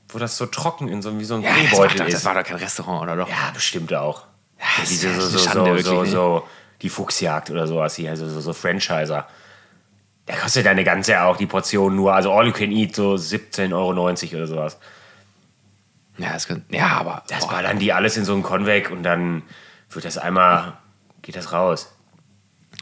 wo das so trocken in so wie so ein ja, Kleebeutel das ist. Das war doch kein Restaurant, oder doch? Ja, bestimmt auch. Ja, diese so, so, Schande, so, so, so, die Fuchsjagd oder sowas hier, also so, so Franchiser. Da kostet deine ganze auch die Portion nur, also all you can eat, so 17,90 Euro oder sowas. Ja, das kann, ja aber. Das boah. dann die alles in so einen Konvek und dann wird das einmal, geht das raus.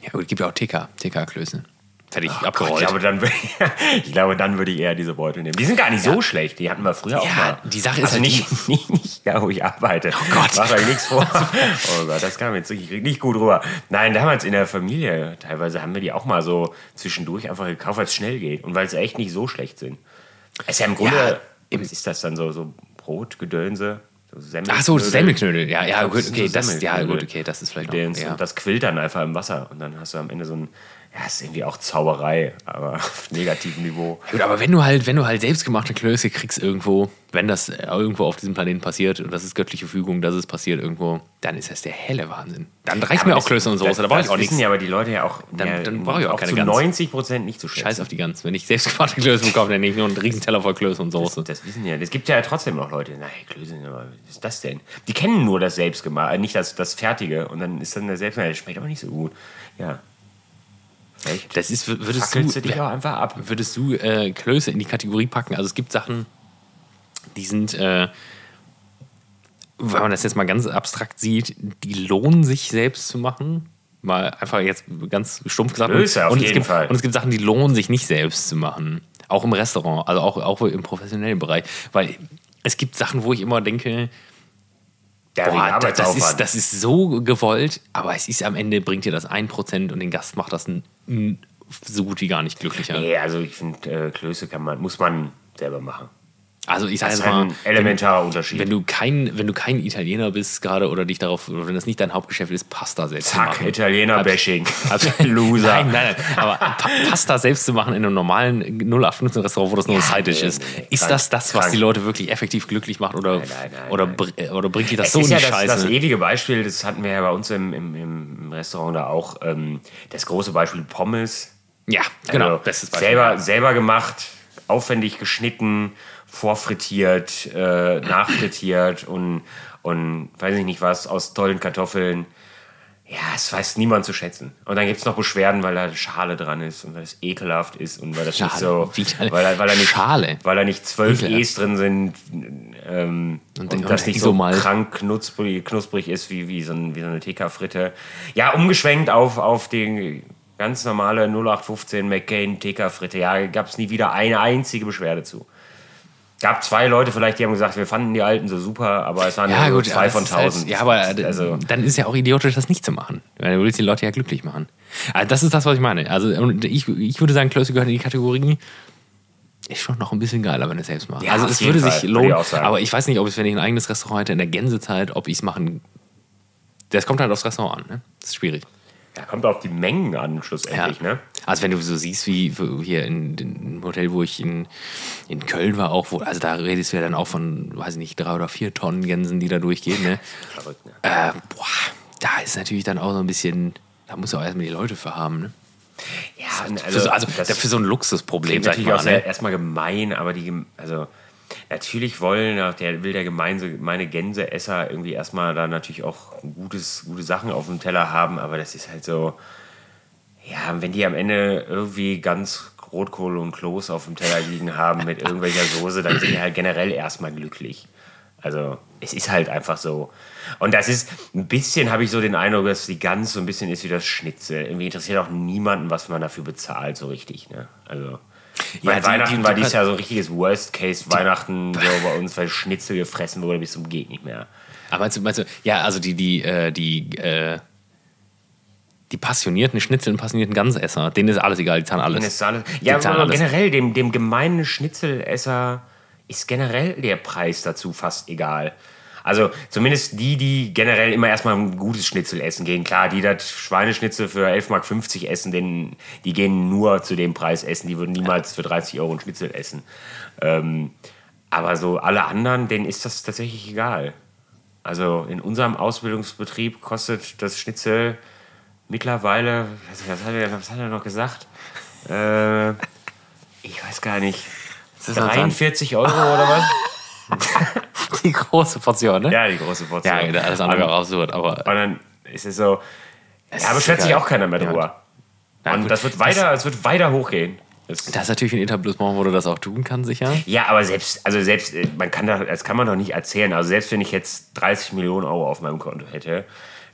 Ja, gut, gibt ja auch TK, TK-Klöße fertig oh abgerollt. Gott, ich, glaube, dann, ich glaube, dann würde ich eher diese Beutel nehmen. Die sind gar nicht ja. so schlecht. Die hatten wir früher ja, auch mal. Die Sache ist also halt nicht, nicht, nicht da, wo ich arbeite. Oh Gott. Mach euch nichts vor. Oh Gott, das kam jetzt wirklich nicht gut rüber. Nein, damals in der Familie, teilweise haben wir die auch mal so zwischendurch einfach gekauft, weil es schnell geht und weil sie echt nicht so schlecht sind. Es ist ja im Grunde, ja, was ist das dann so, so Brotgedönse? So Ach so, Semmelknödel. Ja, ja, gut, okay, das, ja, gut, okay, das ist vielleicht noch, ja. Und das quillt dann einfach im Wasser und dann hast du am Ende so ein ja, ist irgendwie auch Zauberei, aber auf negativem Niveau. Gut, aber wenn du halt, wenn du halt selbstgemachte Klöße kriegst irgendwo, wenn das irgendwo auf diesem Planeten passiert und das ist göttliche Fügung, dass es passiert irgendwo, dann ist das der helle Wahnsinn. Dann reicht ja, mir auch Klöße und Soße, da brauche ich auch nichts. Das wissen ja aber die Leute ja auch. Dann, ja, dann brauche ich auch, auch keine zu 90 Prozent nicht zu schätzen. Scheiß auf die Gans. Wenn ich selbstgemachte Klöße bekomme, dann nehme ich nur einen riesen Teller voll Klöße und Soße. Das, das wissen ja. Es gibt ja trotzdem noch Leute, nein, Klöße, was ist das denn? Die kennen nur das Selbstgemachte, nicht das, das Fertige und dann ist dann der Selbstgemachte, das schmeckt aber nicht so gut. Ja. Echt? Das ist, würdest du, du dich auch einfach ab. Würdest du äh, Klöße in die Kategorie packen? Also es gibt Sachen, die sind, äh, wenn man das jetzt mal ganz abstrakt sieht, die lohnen sich selbst zu machen. Mal einfach jetzt ganz stumpf gesagt. Klöße auf und jeden es gibt, Fall. Und es gibt Sachen, die lohnen sich nicht selbst zu machen. Auch im Restaurant, also auch, auch im professionellen Bereich. Weil es gibt Sachen, wo ich immer denke, der Boah, das, ist, das ist so gewollt, aber es ist am Ende, bringt dir das 1% und den Gast macht das so gut wie gar nicht glücklicher. Nee, also ich finde, äh, Klöße kann man, muss man selber machen. Also ich sage Das jetzt ist mal, ein elementarer Unterschied. wenn du kein, wenn du kein Italiener bist gerade oder dich darauf, oder wenn das nicht dein Hauptgeschäft ist, Pasta selbst zu Zack, machen. Italiener-Bashing. Also, Loser. Nein, nein, nein. Aber Pa- Pasta selbst zu machen in einem normalen 0815-Restaurant, wo das nur ein Side-Dish nee, ist, nee, nee. ist Krank, das das, was krank. die Leute wirklich effektiv glücklich macht oder, Nein, nein, nein, oder, br- oder bringt die das Es so ist in ja die das, Scheiße? das ewige Beispiel, das hatten wir ja bei uns im, im, im Restaurant da auch. Ähm, das große Beispiel Pommes. ja, genau. Also bestes Beispiel. selber, selber gemacht, aufwendig geschnitten, vorfrittiert, äh, nachfrittiert und, und weiß ich nicht was, aus tollen Kartoffeln. Ja, es weiß niemand zu schätzen. Und dann gibt es noch Beschwerden, weil da Schale dran ist und weil es ekelhaft ist und weil das nicht Schale, so. widerlich. Weil, weil, da nicht, Schale. weil da nicht zwölf Ekelhaft. E's drin sind ähm, und, und das nicht so Isomalt. krank knusprig, knusprig ist wie, wie, so ein, wie so eine TK-Fritte. Ja, umgeschwenkt auf, auf die ganz normale 0815 McCain TK-Fritte. Ja, gab es nie wieder eine einzige Beschwerde zu. Gab zwei Leute vielleicht, die haben gesagt, wir fanden die alten so super, aber es waren ja, nur gut, zwei von halt- tausend. ja, aber äh, also, dann ist ja auch idiotisch, das nicht zu machen. Weil du willst die Leute ja glücklich machen. Also das ist das, was ich meine. Also ich, ich würde sagen, Klöße gehört in die Kategorie. Ist schon noch ein bisschen geiler, wenn du es selbst machst. Ja, also es würde Fall, sich würde lohnen. ich auch sagen. Aber ich weiß nicht, ob es, wenn ich ein eigenes Restaurant hätte in der Gänsezeit, ob ich es machen. Das kommt halt aufs Restaurant an. Ne? Das ist schwierig. Ja, kommt auf die Mengen an, schlussendlich. Ne? Also wenn du so siehst, wie hier in dem Hotel, wo ich in, in Köln war, auch, wo, also da redest du ja dann auch von, weiß ich nicht, drei oder vier Tonnen Gänsen, die da durchgehen. Ne? Verrückt, ne? Äh, boah, da ist natürlich dann auch so ein bisschen, da musst du auch erstmal die Leute für haben. Ne? Ja, für so, also das für so ein Luxusproblem, sag ich natürlich mal. auch Ne? erstmal gemein, aber die, also natürlich wollen, der will der gemeine, meine Gänseesser irgendwie erstmal da natürlich auch gutes, gute Sachen auf dem Teller haben, aber das ist halt so, ja, wenn die am Ende irgendwie ganz Rotkohl und Kloß auf dem Teller liegen haben mit irgendwelcher Soße, dann sind die halt generell erstmal glücklich. Also es ist halt einfach so. Und das ist, ein bisschen habe ich so den Eindruck, dass die Gans so ein bisschen ist wie das Schnitzel. Irgendwie interessiert auch niemanden, was man dafür bezahlt, so richtig. Ne? Also, Ja, die- Weihnachten die- war die- dieses Jahr so ein richtiges Worst-Case-Weihnachten so bei uns, weil Schnitzel gefressen wurde bis zum Geht nicht mehr. Aber meinst du, meinst du, ja, also die, die, äh, die, äh, die passionierten Schnitzel und passionierten Gansesser, denen ist alles egal, die zahlen alles. Denen ist alles, ja, aber alles. generell, dem, dem gemeinen Schnitzelesser ist generell der Preis dazu fast egal. Also zumindest die, die generell immer erstmal ein gutes Schnitzel essen gehen. Klar, die das Schweineschnitzel für 11,50 Mark essen, den, die gehen nur zu dem Preis essen. Die würden niemals für 30 Euro ein Schnitzel essen. Ähm, aber so alle anderen, denen ist das tatsächlich egal. Also in unserem Ausbildungsbetrieb kostet das Schnitzel mittlerweile, was, hat, er, was hat er noch gesagt? Äh, ich weiß gar nicht. Das ist halt 43 Euro oder was? die große Portion, ne? Ja, die große Portion. Ja, alles andere Und- war absurd, aber. Und dann ist es so, Es ja, schätzt sich auch keiner mehr drüber. Ja, und gut, das wird weiter, es wird weiter hochgehen. Das, Das ist natürlich ein Etablissement, wo du das auch tun kannst, sicher. ja, aber selbst, also selbst, äh, man kann das, das kann man doch nicht erzählen. Also selbst wenn ich jetzt 30 Millionen Euro auf meinem Konto hätte,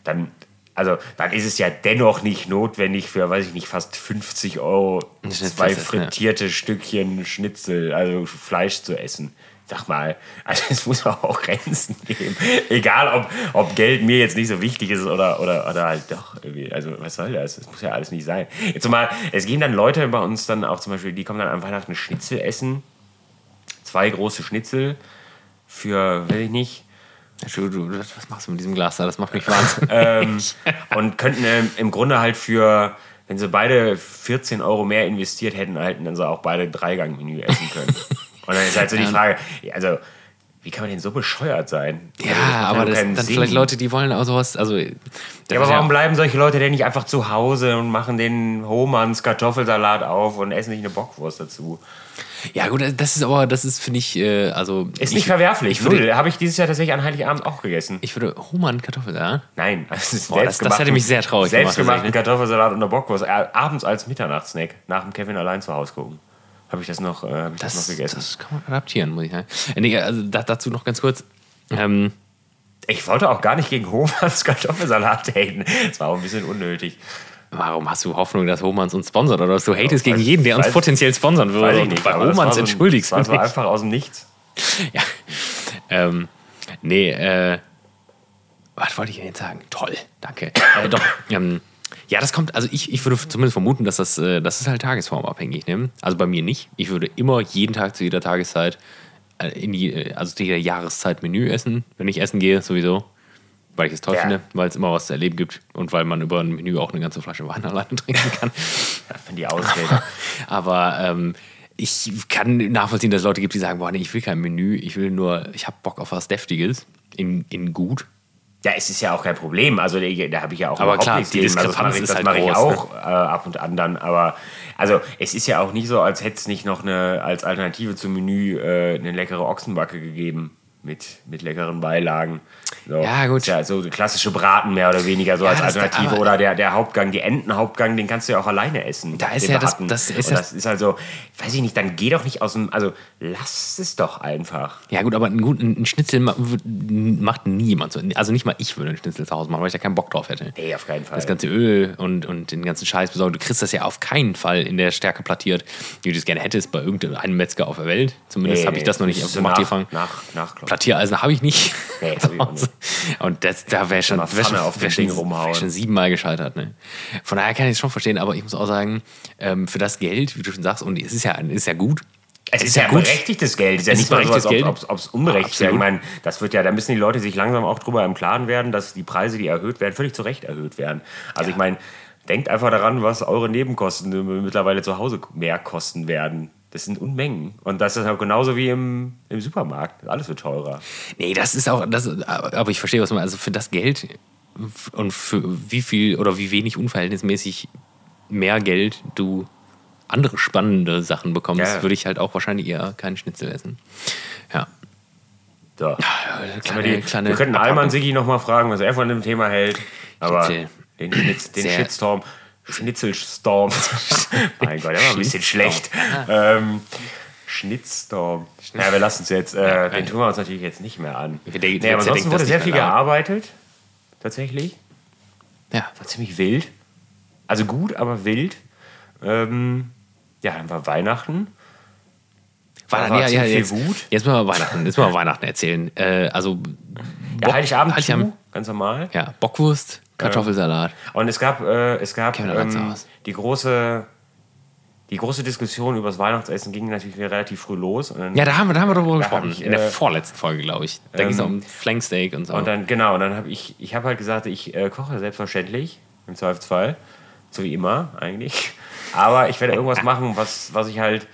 dann, also dann ist es ja dennoch nicht notwendig für, weiß ich nicht, fast 50 Euro zwei frittierte Stückchen Schnitzel, also Fleisch zu essen. Sag mal, also es muss auch Grenzen geben. Egal, ob, ob Geld mir jetzt nicht so wichtig ist oder, oder, oder halt doch irgendwie. Also was soll das? Das muss ja alles nicht sein. Jetzt mal, es gehen dann Leute bei uns dann auch zum Beispiel, die kommen dann an Weihnachten Schnitzel essen. Zwei große Schnitzel für, weiß ich nicht, was machst du mit diesem Glas da? Das macht mich wahnsinnig. ähm, und könnten ähm, im Grunde halt für, wenn sie beide 14 Euro mehr investiert hätten, hätten dann so auch beide Dreigang-Menü essen können. und dann ist halt so die Ja. Frage, also wie kann man denn so bescheuert sein? Also, ja, das macht aber das Sinn. vielleicht Leute, die wollen auch sowas. Also, das Ja, aber warum bleiben solche Leute denn nicht einfach zu Hause und machen den Hohmanns Kartoffelsalat auf und essen nicht eine Bockwurst dazu? Ja, gut, das ist aber, das ist, finde ich, äh, also. Ist ich, nicht verwerflich. Ich würde. Habe ich dieses Jahr tatsächlich an Heiligabend auch gegessen. ich würde Hohmann Kartoffelsalat. Nein, also ist Boah, das- das hätte mich sehr traurig gemacht, Selbstgemachten. Kartoffelsalat und eine Bockwurst. Äh, abends als Mitternachtssnack. Nach dem Kevin allein zu Hause gucken. Habe ich das noch, äh, hab ich das, Das, noch gegessen. das kann man adaptieren, muss ich sagen. Äh, nee, also da, dazu noch ganz kurz. Ähm, ich wollte auch gar nicht gegen Hohmanns Kartoffelsalat haten. Das war auch ein bisschen unnötig. warum hast du Hoffnung, dass Hohmanns uns sponsert? Oder dass du hatest gegen jeden, der uns potenziell sponsern würde? Nicht. bei das war Hohmanns so entschuldigst Das du war so dich. einfach aus dem Nichts. Ja. Ähm, nee, äh, was wollte ich denn jetzt sagen? Toll, danke. äh, doch, ähm, ja, das kommt, also ich, ich würde zumindest vermuten, dass das, äh, das ist halt tagesformabhängig. Ne? Also bei mir nicht. Ich würde immer jeden Tag zu jeder Tageszeit äh, in die, äh, also die Jahreszeit Menü essen, wenn ich essen gehe, sowieso. Weil ich es toll Ja. finde, weil es immer was zu erleben gibt und weil man über ein Menü auch eine ganze Flasche Wein alleine trinken kann. Wenn die Ausrede. Aber ähm, ich kann nachvollziehen, dass es Leute gibt, die sagen, boah, nee, ich will kein Menü, ich will nur, ich habe Bock auf was Deftiges, in, in gut. Ja, es ist ja auch kein Problem. Also da, habe ich ja auch Aber überhaupt klar, nichts die gegen. Also, das mache ich, ist das halt mache ich groß, auch äh, ab und an dann. Aber also es ist ja auch nicht so, als hätte es nicht noch eine als Alternative zum Menü äh, eine leckere Ochsenbacke gegeben mit, mit leckeren Beilagen. So. Ja, gut. Ja so der klassische Braten mehr oder weniger so Ja, als das- Alternative. aber- oder der, der Hauptgang, die Entenhauptgang, den kannst du ja auch alleine essen. Da ist ja das- das ist das ist also, weiß ich nicht, dann geh doch nicht aus dem, also lass es doch einfach. Ja, gut, aber ein, gut, ein Schnitzel macht niemand so. Also nicht mal ich würde einen Schnitzel zu Hause machen, weil ich da keinen Bock drauf hätte. Nee, auf keinen Fall. Das ganze Öl und, und den ganzen Scheiß besorgen. Du kriegst das ja auf keinen Fall in der Stärke plattiert, wie du es gerne hättest bei irgendeinem Metzger auf der Welt. Zumindest Nee, habe ich das noch nicht gemacht, nach- die fangen. nach- Plattiereisen habe ich nicht. Nee, hab ich nicht. Und das, da wäre schon, wär schon, auf wär schon, wär schon siebenmal gescheitert. Ne? Von daher kann ich es schon verstehen, aber ich muss auch sagen, ähm, für das Geld, wie du schon sagst, und es ist ja, ist ja gut. Es ist ja berechtigtes Geld. Es ist ja Es nicht ist mal so, als ob es unberechtigt wäre. Ich meine, das wird ja, da müssen die Leute sich langsam auch drüber im Klaren werden, dass die Preise, die erhöht werden, völlig zu Recht erhöht werden. Also ich meine, denkt einfach daran, was eure Nebenkosten mittlerweile zu Hause mehr kosten werden. Das sind Unmengen. Und das ist auch genauso wie im, im Supermarkt. Alles wird teurer. Nee, das ist auch, das, aber ich verstehe, was man, also für das Geld und für wie viel oder wie wenig unverhältnismäßig mehr Geld du andere spannende Sachen bekommst, Ja. würde ich halt auch wahrscheinlich eher keinen Schnitzel essen. Ja. So. Kleine, wir, die, kleine wir könnten. Alman Sigi noch mal fragen, was er von dem Thema hält. Aber Schnitzel. den, den Shitstorm, Schnitzelstorm. mein Gott, der war ein bisschen schlecht. Schnittstorm. Ähm, Schnittstorm. Ja, wir lassen es jetzt. Äh, den tun wir uns natürlich jetzt nicht mehr an. Der- der- nee, aber ansonsten wurde sehr viel gearbeitet. Tatsächlich. Ja. War ziemlich wild. Also gut, aber wild. Ähm, ja, dann war Weihnachten. War, war ja, ja, zu viel jetzt, Wut. jetzt mal Weihnachten, jetzt mal Weihnachten erzählen. Äh, also Ja, Heiligabend, Heiligabend zu, ganz normal. ja, Bockwurst, Kartoffelsalat. Und es gab, äh, es gab ähm, die große, die große Diskussion über das Weihnachtsessen ging natürlich relativ früh los. Ja, da haben wir, da haben wir darüber gesprochen. ich, in der äh, vorletzten Folge, glaube ich. Da ging es um Flanksteak und so. und dann genau, und dann habe ich, ich habe halt gesagt, ich äh, koche selbstverständlich im Zweifelsfall, so wie immer eigentlich. Aber ich werde irgendwas machen, was, was ich halt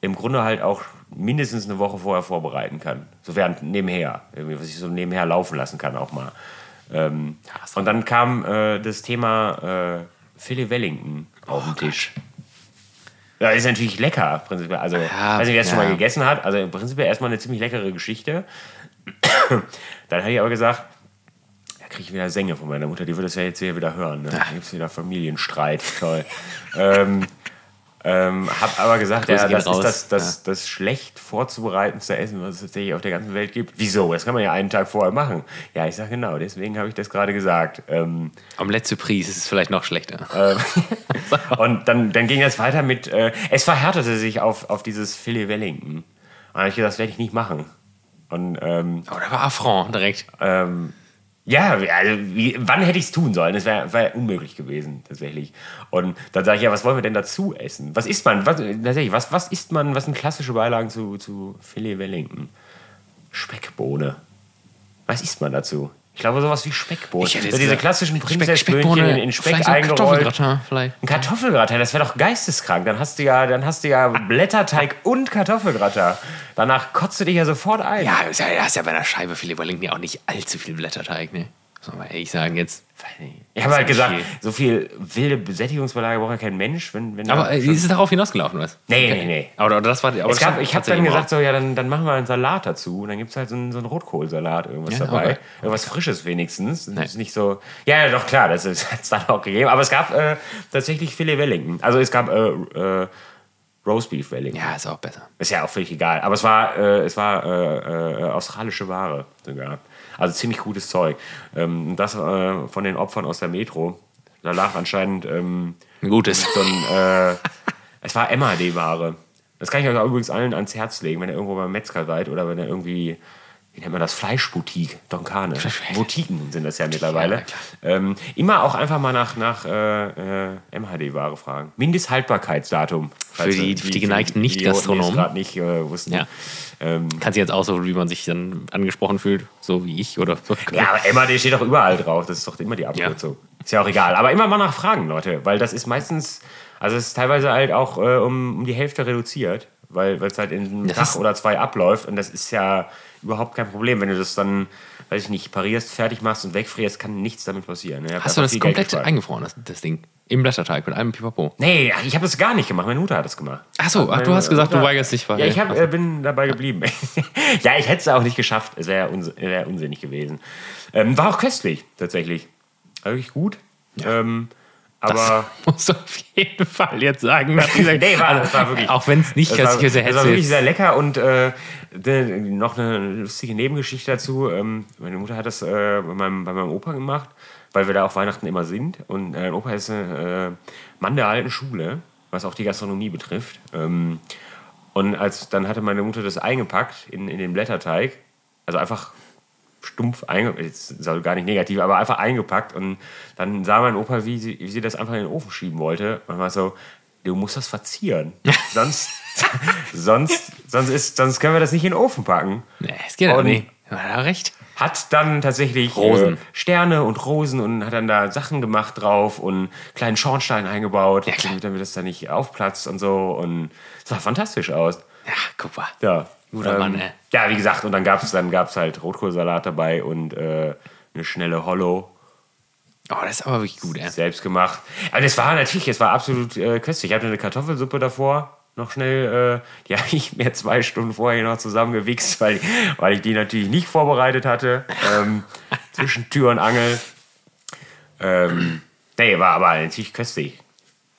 im Grunde halt auch mindestens eine Woche vorher vorbereiten kann. So während nebenher, irgendwie, was ich so nebenher laufen lassen kann auch mal. Ähm, und dann kam äh, das Thema äh, Philly Wellington auf den Tisch. Ja, ist natürlich lecker, prinzipiell. Also, Ja, weiß nicht, wer es schon ja. mal gegessen hat. Also, im Prinzip erstmal eine ziemlich leckere Geschichte. Dann hatte ich aber gesagt, da kriege ich wieder Sänge von meiner Mutter. Die wird das ja jetzt hier wieder hören. Ne? Da gibt es wieder Familienstreit. Toll. ähm, ähm, hab aber gesagt, ja, das raus. ist das, das, das schlecht vorzubereitendste Essen, was es tatsächlich auf der ganzen Welt gibt. Wieso? Das kann man ja einen Tag vorher machen. Ja, ich sage genau, deswegen habe ich das gerade gesagt. Ähm, Omelette Surprise ist es vielleicht noch schlechter. und dann, dann ging es weiter mit, äh, es verhärtete sich auf, auf dieses Philly Wellington. Und dann habe ich gesagt, das werde ich nicht machen. Und ähm, Oh, da war Affront direkt. ähm, ja, also, wie, wann hätte ich es tun sollen? Das wäre wär unmöglich gewesen, tatsächlich. Und dann sage ich, ja, was wollen wir denn dazu essen? Was isst man? Was, tatsächlich, was, was isst man? Was sind klassische Beilagen zu, zu Filet Wellington? Speckbohne. Was isst man dazu? Ich glaube, sowas wie Speckbohne. Ich diese klassischen Prinzessböhnchen in, in Speck vielleicht eingerollt. Kartoffelgratin, vielleicht. Ein Kartoffelgratin, das wäre doch geisteskrank. Dann hast du ja, dann hast du ja Blätterteig und Kartoffelgratin. Danach kotzt du dich ja sofort ein. Ja, ist ja, ja, ist ja bei einer Scheibe Filet Wellington ja auch nicht allzu viel Blätterteig, ne? Muss man mal ehrlich sagen jetzt. Ich habe halt gesagt, nicht so viel wilde Besättigungsbeilage braucht ja kein Mensch, wenn, wenn Aber äh, ist es darauf hinausgelaufen, was? Nee, nee, nee. Aber, aber das war, aber es gab, ich habe dann gesagt, so, ja, dann, dann machen wir einen Salat dazu. Und dann gibt es halt so einen, so einen Rotkohlsalat, irgendwas Ja, dabei. okay. Irgendwas Frisches wenigstens. Das Nee. ist nicht so. Ja, ja, doch, klar, das hat es dann auch gegeben. Aber es gab äh, tatsächlich Filet Wellington. Also es gab äh, äh, Roastbeef Wellington. Ja, ist auch besser. Ist ja auch völlig egal. Aber es war, äh, es war äh, äh, australische Ware sogar. Also ziemlich gutes Zeug. Ähm, das äh, von den Opfern aus der Metro. Da lag anscheinend ähm, Ein gutes. so ein. Äh, es war MHD-Ware. Das kann ich euch auch übrigens allen ans Herz legen, wenn ihr irgendwo beim Metzger seid oder wenn ihr irgendwie wie nennt man das, Fleischboutique, Donkane. Boutiquen sind das ja mittlerweile. Ja, ähm, immer auch einfach mal nach, nach äh, äh, MHD-Ware fragen. Mindesthaltbarkeitsdatum. Für die, die, die geneigten Nicht-Gastronomen. gerade nicht äh, wussten. Ja. Ähm, Kann sie jetzt auch so, wie man sich dann angesprochen fühlt, so wie ich oder so. Ja, aber MHD steht doch überall drauf. Das ist doch immer die Abkürzung. Ja. Ist ja auch egal. Aber immer mal nachfragen, Leute, weil das ist meistens, also es ist teilweise halt auch äh, um, um die Hälfte reduziert, weil es halt in einem das Tag oder zwei abläuft und das ist ja überhaupt kein Problem. Wenn du das dann, weiß ich nicht, parierst, fertig machst und wegfrierst, kann nichts damit passieren. Ne? Hast du das komplett eingefroren, das, das Ding? Im Blätterteig mit einem Pipapo? Nee, ich habe das gar nicht gemacht. Meine Mutter hat das gemacht. Ach so, ach, du hast gesagt, Mutter, du weigerst dich. Ja, ich hab, äh, bin dabei geblieben. ja, ich hätte es auch nicht geschafft. Es wäre uns, wär unsinnig gewesen. Ähm, war auch köstlich, tatsächlich. War wirklich gut. Ja. Ähm, aber das muss auf jeden Fall jetzt sagen. nee, war, das war wirklich. Auch wenn es nicht köstlich ist, es war wirklich sehr lecker und äh, noch eine lustige Nebengeschichte dazu. Ähm, meine Mutter hat das äh, bei, meinem, bei meinem Opa gemacht, weil wir da auf Weihnachten immer sind. Und äh, mein Opa ist ein äh, Mann der alten Schule, was auch die Gastronomie betrifft. Ähm, und als dann hatte meine Mutter das eingepackt in, in den Blätterteig, also einfach stumpf eingepackt, jetzt soll gar nicht negativ, aber einfach eingepackt. Und dann sah mein Opa, wie sie, wie sie das einfach in den Ofen schieben wollte. Und war so, du musst das verzieren. sonst, sonst, sonst, ist, sonst können wir das nicht in den Ofen packen. Nee, es geht auch nicht. Hat recht. Hat dann tatsächlich Rosen. Äh, Sterne und Rosen und hat dann da Sachen gemacht drauf und kleinen Schornstein eingebaut, ja, damit, damit das da nicht aufplatzt und so. Und es sah fantastisch aus. Ja, guck mal. Ja. Guter ähm, Mann, ey. Ja, wie gesagt, und dann gab es dann gab's halt Rotkohlsalat dabei und äh, eine schnelle Hollow. Oh, das ist aber wirklich gut, ey. Selbst gemacht. Aber das war natürlich, es war absolut äh, köstlich. Ich hatte eine Kartoffelsuppe davor, noch schnell, äh, die habe ich mir zwei Stunden vorher noch zusammengewichst, weil, weil ich die natürlich nicht vorbereitet hatte. Ähm, zwischen Tür und Angel. Ähm, nee, war aber natürlich köstlich.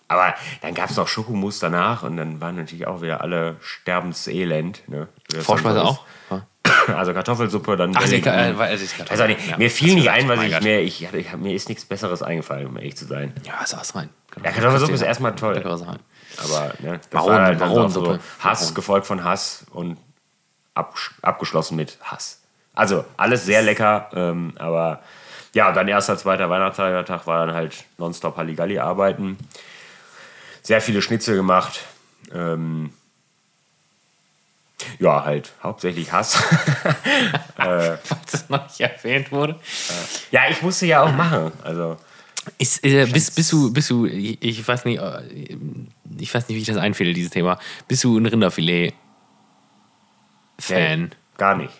Aber dann gab es noch Schokomus danach und dann waren natürlich auch wieder alle sterbenselend. Ne? Vorspeise auch? Also Kartoffelsuppe, dann. Ach, die, äh, also also nicht, ja, mir fiel nicht ein, was ich mir. Ich, ich, mir ist nichts Besseres eingefallen, um ehrlich zu sein. Ja, ist was rein. Ja, Kartoffelsuppe ist erstmal toll. Aber ne, das Maron, war halt Maron so Hass Maron. gefolgt von Hass und ab, abgeschlossen mit Hass. Also alles sehr lecker, ähm, aber ja, dann erster, zweiter Weihnachtstag war dann halt nonstop Halligalli arbeiten sehr viele Schnitzel gemacht. Ähm, ja, halt hauptsächlich Hass. äh, Was es noch nicht erwähnt wurde. Äh, ja, ich musste ja auch machen. Also. Ist, äh, bist, bist, du, bist du, ich weiß nicht, äh, ich weiß nicht, wie ich das einfälle, dieses Thema. Bist du ein Rinderfilet-Fan? Nee, gar nicht.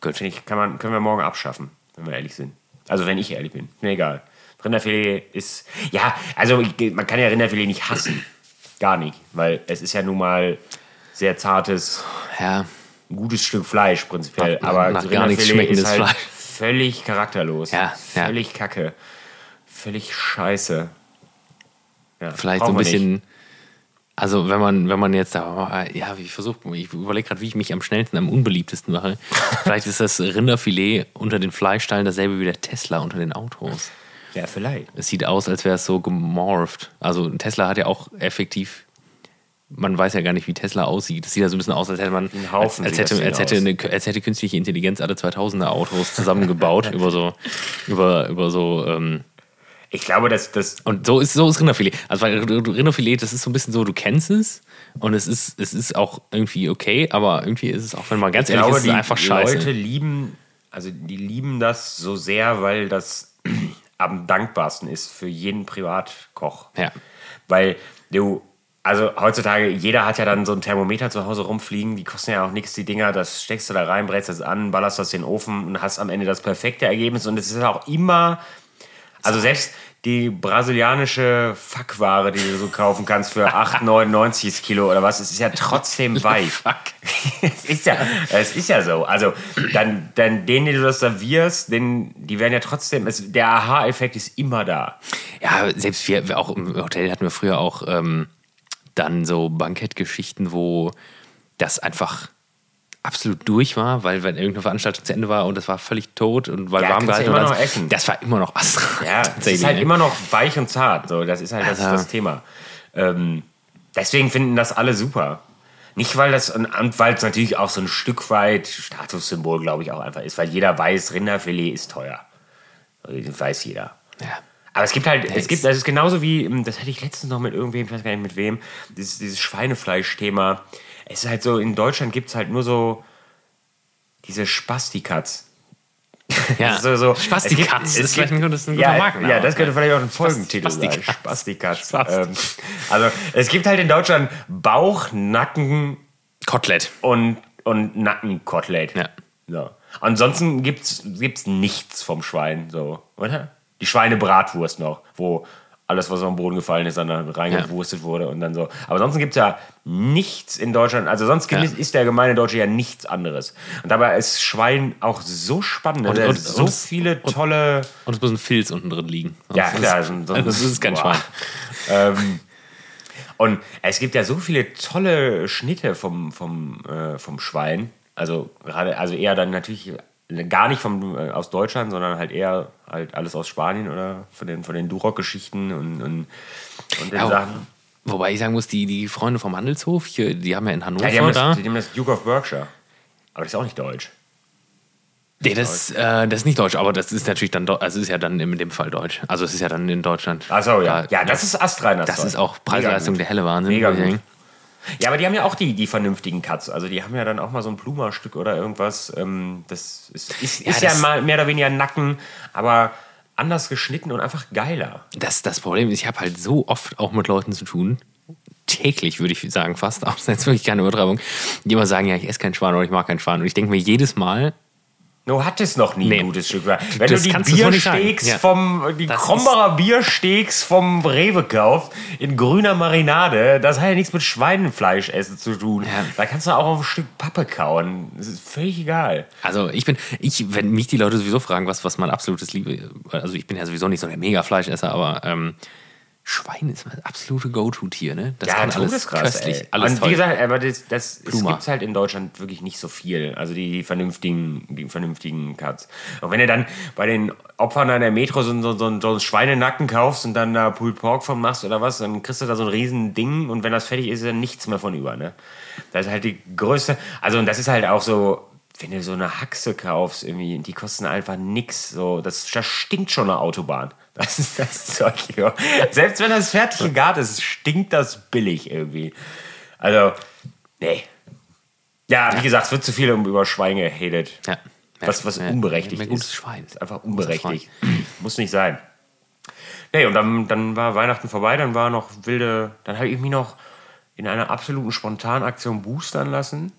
Gut. Ich, kann man, können wir morgen abschaffen, wenn wir ehrlich sind. Also wenn ich ehrlich bin. Mir egal. Rinderfilet ist, ja, also man kann ja Rinderfilet nicht hassen. Gar nicht, weil es ist ja nun mal sehr zartes, ja. gutes Stück Fleisch prinzipiell. Nach, aber nach gar nichts schmeckendes ist halt Fleisch. völlig charakterlos. Ja, völlig ja. kacke. Völlig scheiße. Ja, Vielleicht so ein bisschen. Nicht. Also wenn man, wenn man jetzt da, ja, ich versuche, ich überlege gerade, wie ich mich am schnellsten, am unbeliebtesten mache. Vielleicht ist das Rinderfilet unter den Fleischsteilen dasselbe wie der Tesla unter den Autos. Ja, vielleicht. Es sieht aus, als wäre es so gemorpht. Also Tesla hat ja auch effektiv, man weiß ja gar nicht, wie Tesla aussieht. Es sieht ja so ein bisschen aus, als hätte man, als, als, hätte, als, hätte eine, als hätte künstliche Intelligenz alle 2000er Autos zusammengebaut über so, über, über so, ähm, ich glaube, dass das. Und so ist, so ist Rinderfilet. Also, Rinderfilet, das ist so ein bisschen so, du kennst es und es ist, es ist auch irgendwie okay, aber irgendwie ist es auch, wenn man ganz ich ehrlich glaube, ist, es einfach scheiße. Die Leute lieben, also die lieben das so sehr, weil das am dankbarsten ist für jeden Privatkoch. Ja. Weil du, also heutzutage, jeder hat ja dann so ein Thermometer zu Hause rumfliegen, die kosten ja auch nichts, die Dinger, das steckst du da rein, brätst das an, ballerst das in den Ofen und hast am Ende das perfekte Ergebnis und es ist auch immer, also selbst die brasilianische Fackware, die du so kaufen kannst für 8,99 Kilo oder was, es ist ja trotzdem weich. Fuck. es, ist ja, es ist ja so. Also, dann, dann denen, die du das servierst, den, die werden ja trotzdem, es, der Aha-Effekt ist immer da. Ja, selbst wir, auch im Hotel hatten wir früher auch ähm, dann so Bankettgeschichten, wo das einfach absolut durch war, weil wenn irgendeine Veranstaltung zu Ende war und es war völlig tot und weil ja, warm gehalten immer noch essen. Das war immer noch was. Ja, es ist halt immer noch weich und zart. So, das ist halt also. das, das, Thema. Ähm, deswegen finden das alle super. Nicht, weil das, und weil es natürlich auch so ein Stück weit Statussymbol, glaube ich, auch einfach ist, weil jeder weiß, Rinderfilet ist teuer. Das weiß jeder. Ja. Aber es gibt halt, es gibt, das ist genauso wie, ähm, das hatte ich letztens noch mit irgendwem, ich weiß gar nicht mit wem, dieses, dieses Schweinefleisch-Thema. Es ist halt so, in Deutschland gibt es halt nur so diese Spastikats. Ja, so, so, Spastikatz es gibt- ist vielleicht ein gutes- ein guter ja, Markenname. Ja, das könnte vielleicht auch ein Folgentitel sein. Spastikatz. Spastikatz. Spast- Ähm, also es gibt halt in Deutschland Bauch, Nacken Kotelett. und, und Nackenkotelett. Ja. So. Ansonsten gibt's, gibt's nichts vom Schwein, so, oder? Die Schweinebratwurst noch, wo alles, was auf den Boden gefallen ist, dann da reingewurstet wurde und dann so. Aber ansonsten gibt es ja nichts in Deutschland. Also sonst Ja. ist der gemeine Deutsche ja nichts anderes. Und dabei ist Schwein auch so spannend. Und- und- so und es- viele tolle. Und es muss ein Filz unten drin liegen. Ja, Sonst klar, ist- so ein- so ein- Das ist kein Boah. Schwein. Ähm, und es gibt ja so viele tolle Schnitte vom, vom, äh, vom Schwein. Also gerade, also eher dann natürlich gar nicht vom, äh, aus Deutschland, sondern halt eher halt alles aus Spanien oder von den, von den Duroc-Geschichten und, und, und den Ja, Sachen. Wobei ich sagen muss, die, die Freunde vom Handelshof, hier, die haben ja in Hannover Ja, die haben, da. das, die haben das Duke of Berkshire. Aber das ist auch nicht deutsch. Nee, das, äh, das ist nicht deutsch, aber das ist natürlich dann, also es ist ja dann in dem Fall deutsch. Also es ist ja dann in Deutschland. Achso, ja. Da- Ja, das ist astrein. Das ist auch Preis-Leistung der helle Wahnsinn. Mega gut. Ja, aber die haben ja auch die, die vernünftigen Cuts. Also die haben ja dann auch mal so ein Pluma-Stück oder irgendwas. Ähm, das ist, ist, ist ja, das- mal mehr oder weniger Nacken, aber anders geschnitten und einfach geiler. Das, das Problem ist, ich habe halt so oft auch mit Leuten zu tun, täglich würde ich sagen fast, auch das ist jetzt wirklich keine Übertreibung, die immer sagen, ja, ich esse kein Schwan oder ich mag keinen Schwan. Und ich denke mir jedes Mal, Du hattest noch nie Nee. ein gutes Stück. Wenn Das du die so. Biersteaks Ja. vom, die Das Krombacher Biersteaks vom Rewe kaufst, in grüner Marinade, das hat ja nichts mit Schweinefleisch essen zu tun. Ja. Da kannst du auch auf ein Stück Pappe kauen. Das ist völlig egal. also ich bin, ich, wenn mich die Leute sowieso fragen, was, was mein absolutes Liebe, also ich bin ja sowieso nicht so der Mega-Fleischesser, aber ähm, Schwein ist mein absolute Go-To-Tier, ne? Das ja, kann alles todeskrass, köstlich, ey. alles Und toll. wie gesagt, aber das, das gibt es halt in Deutschland wirklich nicht so viel. Also die, die vernünftigen, die vernünftigen Cuts. Und wenn du dann bei den Opfern an der Metro so, so, so, so einen Schweinenacken kaufst und dann da Pulled Pork von machst oder was, dann kriegst du da so ein riesen Ding und wenn das fertig ist, ist dann nichts mehr von über. Ne? Das ist halt die größte. Also und das ist halt auch so. Wenn du so eine Haxe kaufst, irgendwie, die kosten einfach nix. So, das, das stinkt schon eine Autobahn. Das ist das Zeug hier. Selbst wenn das fertig gegart ist, stinkt das billig irgendwie. Also, nee. Ja, wie gesagt, es wird zu viel um über Schwein gehatet. Ja. Was, was Ja, unberechtigt mehr gutes ist. Schwein. Ist einfach unberechtigt. Muss nicht sein. Nee, und dann, dann war Weihnachten vorbei, dann war noch wilde, dann habe ich mich noch in einer absoluten Spontanaktion boostern lassen.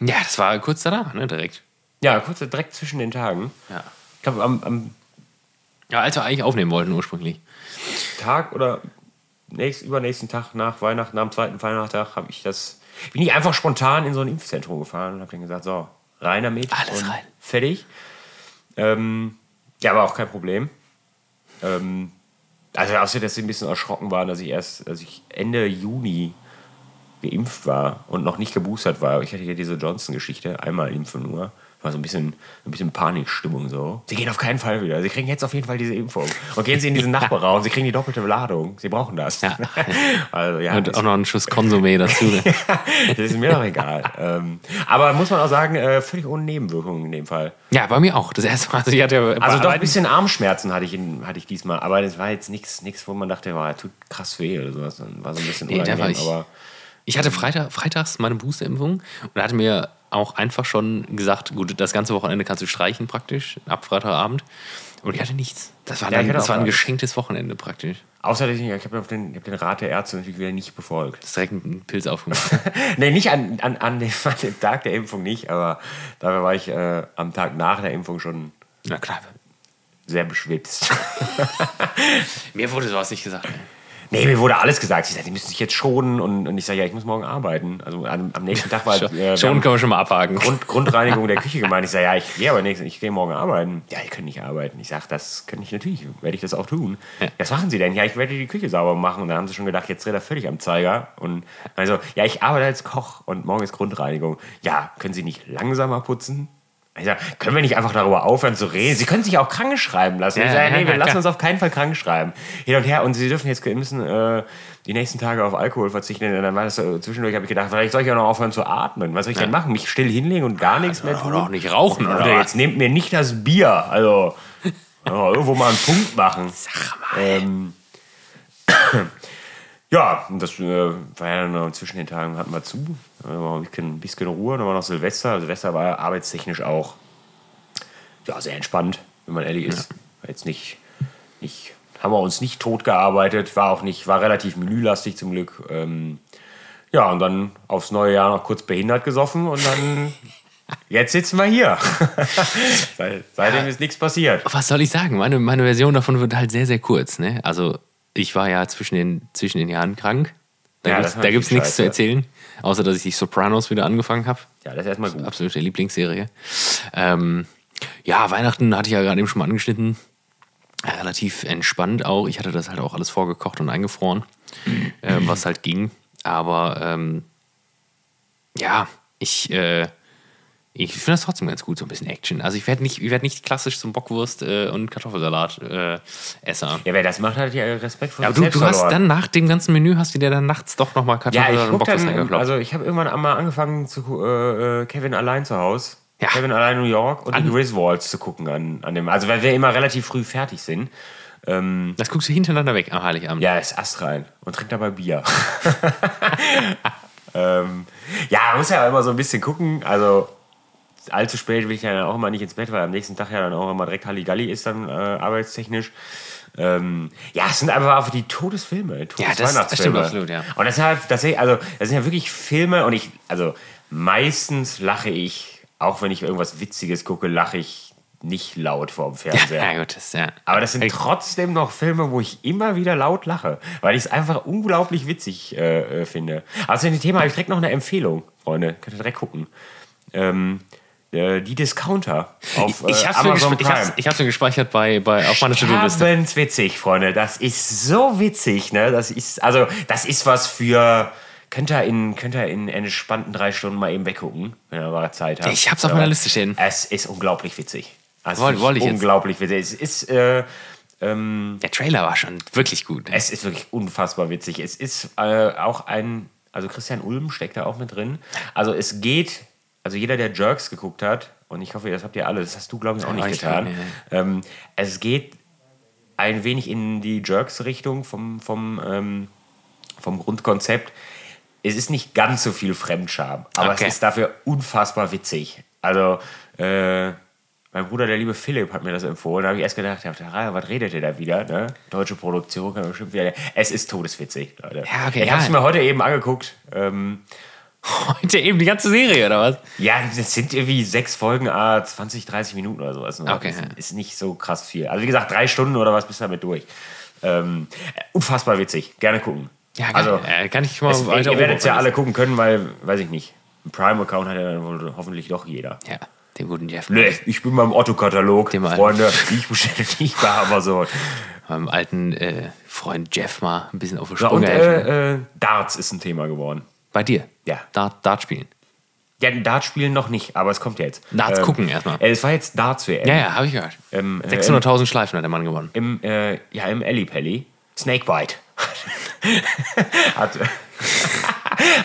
Ja, das war kurz danach, ne, direkt. Ja, kurz direkt zwischen den Tagen. Ja. Ich glaube, am, am Ja, als wir eigentlich aufnehmen wollten ursprünglich. Tag oder nächst, übernächsten Tag nach Weihnachten, am zweiten Weihnachtstag, habe ich das. Bin ich einfach spontan in so ein Impfzentrum gefahren und habe dann gesagt: So, rein damit. Alles rein. Fertig. Ähm, ja, aber auch kein Problem. Ähm, also, außer dass sie ein bisschen erschrocken waren, dass ich erst, dass ich Ende Juni geimpft war und noch nicht geboostert war. Ich hatte hier diese Johnson-Geschichte, einmal impfen nur. War so ein bisschen, ein bisschen Panikstimmung so. Sie gehen auf keinen Fall wieder. Sie kriegen jetzt auf jeden Fall diese Impfung. Und gehen Sie in diesen Nachbarraum. Sie kriegen die doppelte Ladung. Sie brauchen das. Ja. Also ja, Und auch noch einen Schuss Konsumé dazu. das ist mir doch egal. ähm, aber muss man auch sagen, äh, völlig ohne Nebenwirkungen in dem Fall. ja, bei mir auch. Das erste Mal. Also, ich hatte ja Also doch ein bisschen Armschmerzen hatte ich, in, hatte ich diesmal. Aber das war jetzt nichts, nichts, wo man dachte, boah, tut krass weh oder sowas. War so ein bisschen Nee, unangenehm. war aber Ich hatte Freitag, freitags meine Boosterimpfung und hatte mir auch einfach schon gesagt, gut, das ganze Wochenende kannst du streichen praktisch, ab Freitagabend. Und ich hatte nichts. Das war, Ja, dann, das war ein geschenktes Wochenende praktisch. außer, ich, ich habe den, hab den Rat der Ärzte natürlich wieder nicht befolgt. Das ist direkt ein Pilz aufgemacht. nee, nicht an, an, an, dem, an dem Tag der Impfung nicht, aber dafür war ich äh, am Tag nach der Impfung schon Na klar. sehr beschwipst. Mir wurde sowas nicht gesagt. Nee, mir wurde alles gesagt. Sie sagt, die müssen sich jetzt schonen und, und ich sage, ja, ich muss morgen arbeiten. Also am, am nächsten Tag war äh, wir schon haben können wir schon mal abhaken. Grund, Grundreinigung der Küche gemeint. Ich sage, ja, ich gehe aber nächsten, ich gehe morgen arbeiten. Ja, ich kann nicht arbeiten. Ich sage, das kann ich natürlich, werde ich das auch tun. Ja. Was machen Sie denn? Ja, ich werde die Küche sauber machen. Und dann haben sie schon gedacht, jetzt dreht er völlig am Zeiger. Und also, ja, ich arbeite als Koch und morgen ist Grundreinigung. Ja, können Sie nicht langsamer putzen? Ich sag, können wir nicht einfach darüber aufhören zu reden? Sie können sich auch krank schreiben lassen. Ja, ich sage, nee, wir lassen uns auf keinen Fall krank schreiben. Hin und her. Und Sie dürfen jetzt müssen äh, die nächsten Tage auf Alkohol verzichten. Und dann war das so, zwischendurch, habe ich gedacht, vielleicht soll ich auch noch aufhören zu atmen. Was soll ich ja. denn machen? Mich still hinlegen und gar nichts mehr tun? Oder auch nicht rauchen, oder? oder jetzt nehmt mir nicht das Bier. Also, irgendwo mal einen Punkt machen. Sag mal. Ähm, ja, das äh, war ja dann zwischen den Tagen hatten wir zu. Ein bisschen, ein bisschen Ruhe. Dann war noch Silvester. Silvester war arbeitstechnisch auch ja, sehr entspannt, wenn man ehrlich ist. War jetzt nicht, nicht, haben wir uns nicht tot gearbeitet, war auch nicht, war relativ menülastig zum Glück. Ähm, ja, und dann aufs neue Jahr noch kurz behindert gesoffen und dann Jetzt sitzen wir hier. Seitdem ist nichts passiert. Was soll ich sagen? Meine, meine Version davon wird halt sehr, sehr kurz. Ne? Also ich war ja zwischen den, zwischen den Jahren krank. Da ja, gibt es nichts zu erzählen, außer dass ich die Sopranos wieder angefangen habe. Ja, das ist erstmal gut. Absolute Lieblingsserie. Ähm, ja, Weihnachten hatte ich ja gerade eben schon mal angeschnitten. Relativ entspannt auch. Ich hatte das halt auch alles vorgekocht und eingefroren, äh, was halt ging. Aber ähm, ja, ich äh, ich finde das trotzdem ganz gut, so ein bisschen Action. Also ich werde nicht, werd nicht klassisch zum Bockwurst äh, und Kartoffelsalat äh, Esser. Ja, wer das macht, hat ja Respekt vor ja, du, du hast dann nach dem ganzen Menü, hast du dir dann nachts doch nochmal Kartoffelsalat ja, und Bockwurst dann, Also ich habe irgendwann einmal angefangen zu äh, äh, Kevin allein zu Hause. Ja. Kevin allein New York und an die Griswolds zu gucken an, an dem. Also weil wir immer relativ früh fertig sind. Ähm, das guckst du hintereinander weg am Heiligabend. Ja, ist astrein und trinkt dabei Bier. ähm, ja, man muss ja immer so ein bisschen gucken. Also allzu spät will ich ja dann auch immer nicht ins Bett, weil am nächsten Tag ja dann auch immer direkt Halligalli ist, dann äh, arbeitstechnisch. Ähm, ja, es sind einfach die Todesfilme, Todes ja, das, das stimmt absolut, ja. Und deshalb, das, also, das sind ja wirklich Filme und ich, also meistens lache ich, auch wenn ich irgendwas Witziges gucke, lache ich nicht laut vor dem Fernseher. Ja, gut, das, ja. Aber das sind trotzdem noch Filme, wo ich immer wieder laut lache, weil ich es einfach unglaublich witzig äh, äh finde. Also in dem Thema habe ich direkt noch eine Empfehlung, Freunde. Könnt ihr direkt gucken. Ähm, äh, die Discounter auf ich, ich äh, Amazon Prime. Ich hab's, ich hab's mir gespeichert bei, bei auf meiner To-Do-Liste. witzig, Freunde. Das ist so witzig, ne? Das ist, also, das ist was für... Könnt ihr in, könnt ihr in entspannten drei Stunden mal eben weggucken, wenn ihr mal Zeit habt. Ich hab's auf meiner Liste stehen. Es ist unglaublich witzig. Also Woll, wollte ich unglaublich jetzt. witzig. Es ist... Äh, ähm, Der Trailer war schon wirklich gut. Es ist wirklich unfassbar witzig. Es ist äh, auch ein... Also Christian Ulm steckt da auch mit drin. Also es geht also jeder, der Jerks geguckt hat, und ich hoffe, das habt ihr alle, das hast du, glaube ich, auch nicht getan. Ähm, es geht ein wenig in die Jerks-Richtung vom, vom, ähm, vom Grundkonzept. Es ist nicht ganz so viel Fremdscham, aber okay. es ist dafür unfassbar witzig. Also, äh, mein Bruder, der liebe Philipp, hat mir das empfohlen. Da habe ich erst gedacht, ja, was redet ihr da wieder? Ne? Deutsche Produktion kann bestimmt wieder. Es ist todeswitzig, Leute. Ja, okay, ich habe es mir heute eben angeguckt. Ähm, Heute eben die ganze Serie, oder was? Ja, das sind irgendwie sechs Folgen, ah, 20, 30 Minuten oder sowas. Ne? Okay. Das ist nicht so krass viel. Also wie gesagt, drei Stunden oder was bist du damit durch. Ähm, unfassbar witzig. Gerne gucken. Ja, also, äh, kann ich mal es, weiter Ihr werdet es ja alle gucken können, weil, weiß ich nicht, ein Prime-Account hat ja dann wohl hoffentlich doch jeder. Ja, den guten Jeff. Nee, ich bin beim Otto-Katalog, Freunde. Ich bestelle nicht bei Amazon. Meinem alten äh, Freund Jeff mal ein bisschen auf die Sprünge ja, und, äh, äh, Darts ist ein Thema geworden. Bei dir? Ja. Dart, Dart spielen. Ja, Dart spielen noch nicht, aber es kommt ja jetzt. Darts ähm, gucken erstmal. Äh, es war jetzt Darts WM. Ja, ja, habe ich gehört. Ähm, 600.000 äh, Schleifen hat der Mann gewonnen. Im, äh, ja, im Ellipelli. Snakebite. hat,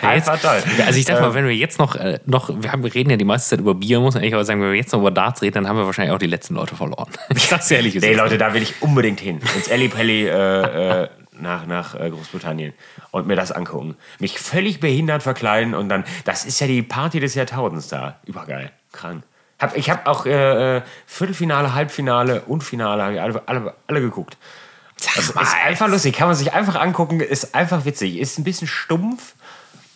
Einfach toll. Also ich dachte mal, ähm, wenn wir jetzt noch, äh, noch wir, haben, wir reden ja die meiste Zeit über Bier, muss man aber sagen, wenn wir jetzt noch über Darts reden, dann haben wir wahrscheinlich auch die letzten Leute verloren. ich sag's ehrlich gesagt. Nee, Leute, da will ich unbedingt hin. Ins Ellipelli äh, äh, nach, nach äh, Großbritannien und mir das angucken. Mich völlig behindert verkleiden und dann, das ist ja die Party des Jahrtausends da. Übergeil. Krank. Hab, ich habe auch äh, äh, Viertelfinale, Halbfinale und Finale alle, alle, alle geguckt. Das ist einfach lustig, kann man sich einfach angucken, ist einfach witzig. Ist ein bisschen stumpf,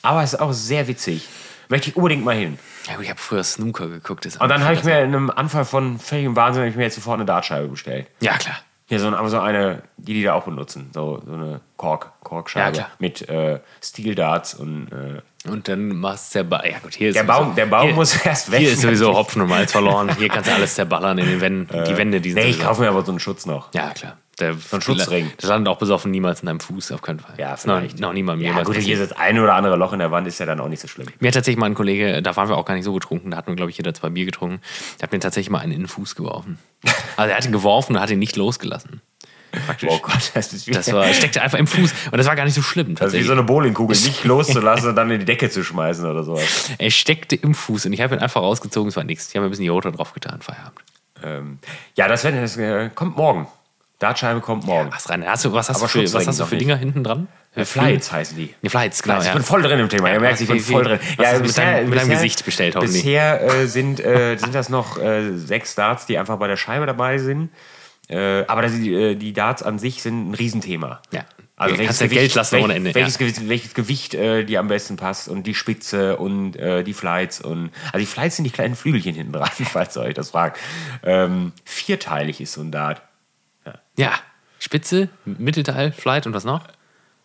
aber ist auch sehr witzig. Möchte ich unbedingt mal hin. Ja, ich habe früher Snooker geguckt. und dann habe ich mir in einem Anfall von völligem Wahnsinn ich mir jetzt sofort eine Dartscheibe bestellt. Ja, klar. Hier so, aber so eine, die die da auch benutzen. So, so eine Kork, Korkscheibe ja, mit äh, Steel Darts und. Äh, und dann machst du der Ja, gut, hier ist der Baum, der Baum hier, muss erst weg. Hier ist sowieso Hopfen und Malz verloren. Hier kannst du alles zerballern in den Wänden. die Wände, die sind. Nee, ich kaufe mir aber so einen Schutz noch. Ja, klar. Der, so ein Schutzring. Der landet auch besoffen niemals in deinem Fuß, auf keinen Fall. Ja, Ist noch, vielleicht. noch niemandem Ja, gut, hier ist das eine oder andere Loch in der Wand, ist ja dann auch nicht so schlimm. Mir hat tatsächlich mal ein Kollege, da waren wir auch gar nicht so betrunken, da hatten wir, glaube ich, jeder zwei Bier getrunken, der hat mir tatsächlich mal einen in den Fuß geworfen. Also er hat ihn geworfen und hat ihn nicht losgelassen. Praktisch. Oh Gott, das ist wie, Das war, steckte einfach im Fuß und das war gar nicht so schlimm. das ist wie so eine Bowlingkugel, nicht loszulassen und dann in die Decke zu schmeißen oder sowas. er steckte im Fuß und ich habe ihn einfach rausgezogen, es war nichts. Ich habe mir ein bisschen Jota drauf getan, Feierabend. Ähm, ja, das, wird, das äh, kommt morgen. Dartscheibe kommt morgen. Was rein? Hast du, was hast Aber du für, was hast du für nicht. Dinger hinten dran? Äh, Flights heißen die. Ja, Flights, genau. ich ja. bin voll drin im Thema. Ihr merkt, ich bin voll drin. hast du mit deinem- mit deinem bisher- Gesicht bestellt, hoffentlich? Bisher äh, sind, äh, sind das noch äh, sechs Darts, die einfach bei der Scheibe dabei sind. Äh, aber das, äh, die Darts an sich sind ein Riesenthema. Ja. Also Du welches ja Gewicht, Geld lassen welch- ohne Ende, Welches, ja. Gewicht, welches Gewicht äh, dir am besten passt und die Spitze und äh, die Flights und also die Flights sind die kleinen Flügelchen hinten dran, falls ihr euch das fragt. Ähm, vierteilig ist so ein Dart. Ja. Spitze, Mittelteil, Flight und was noch?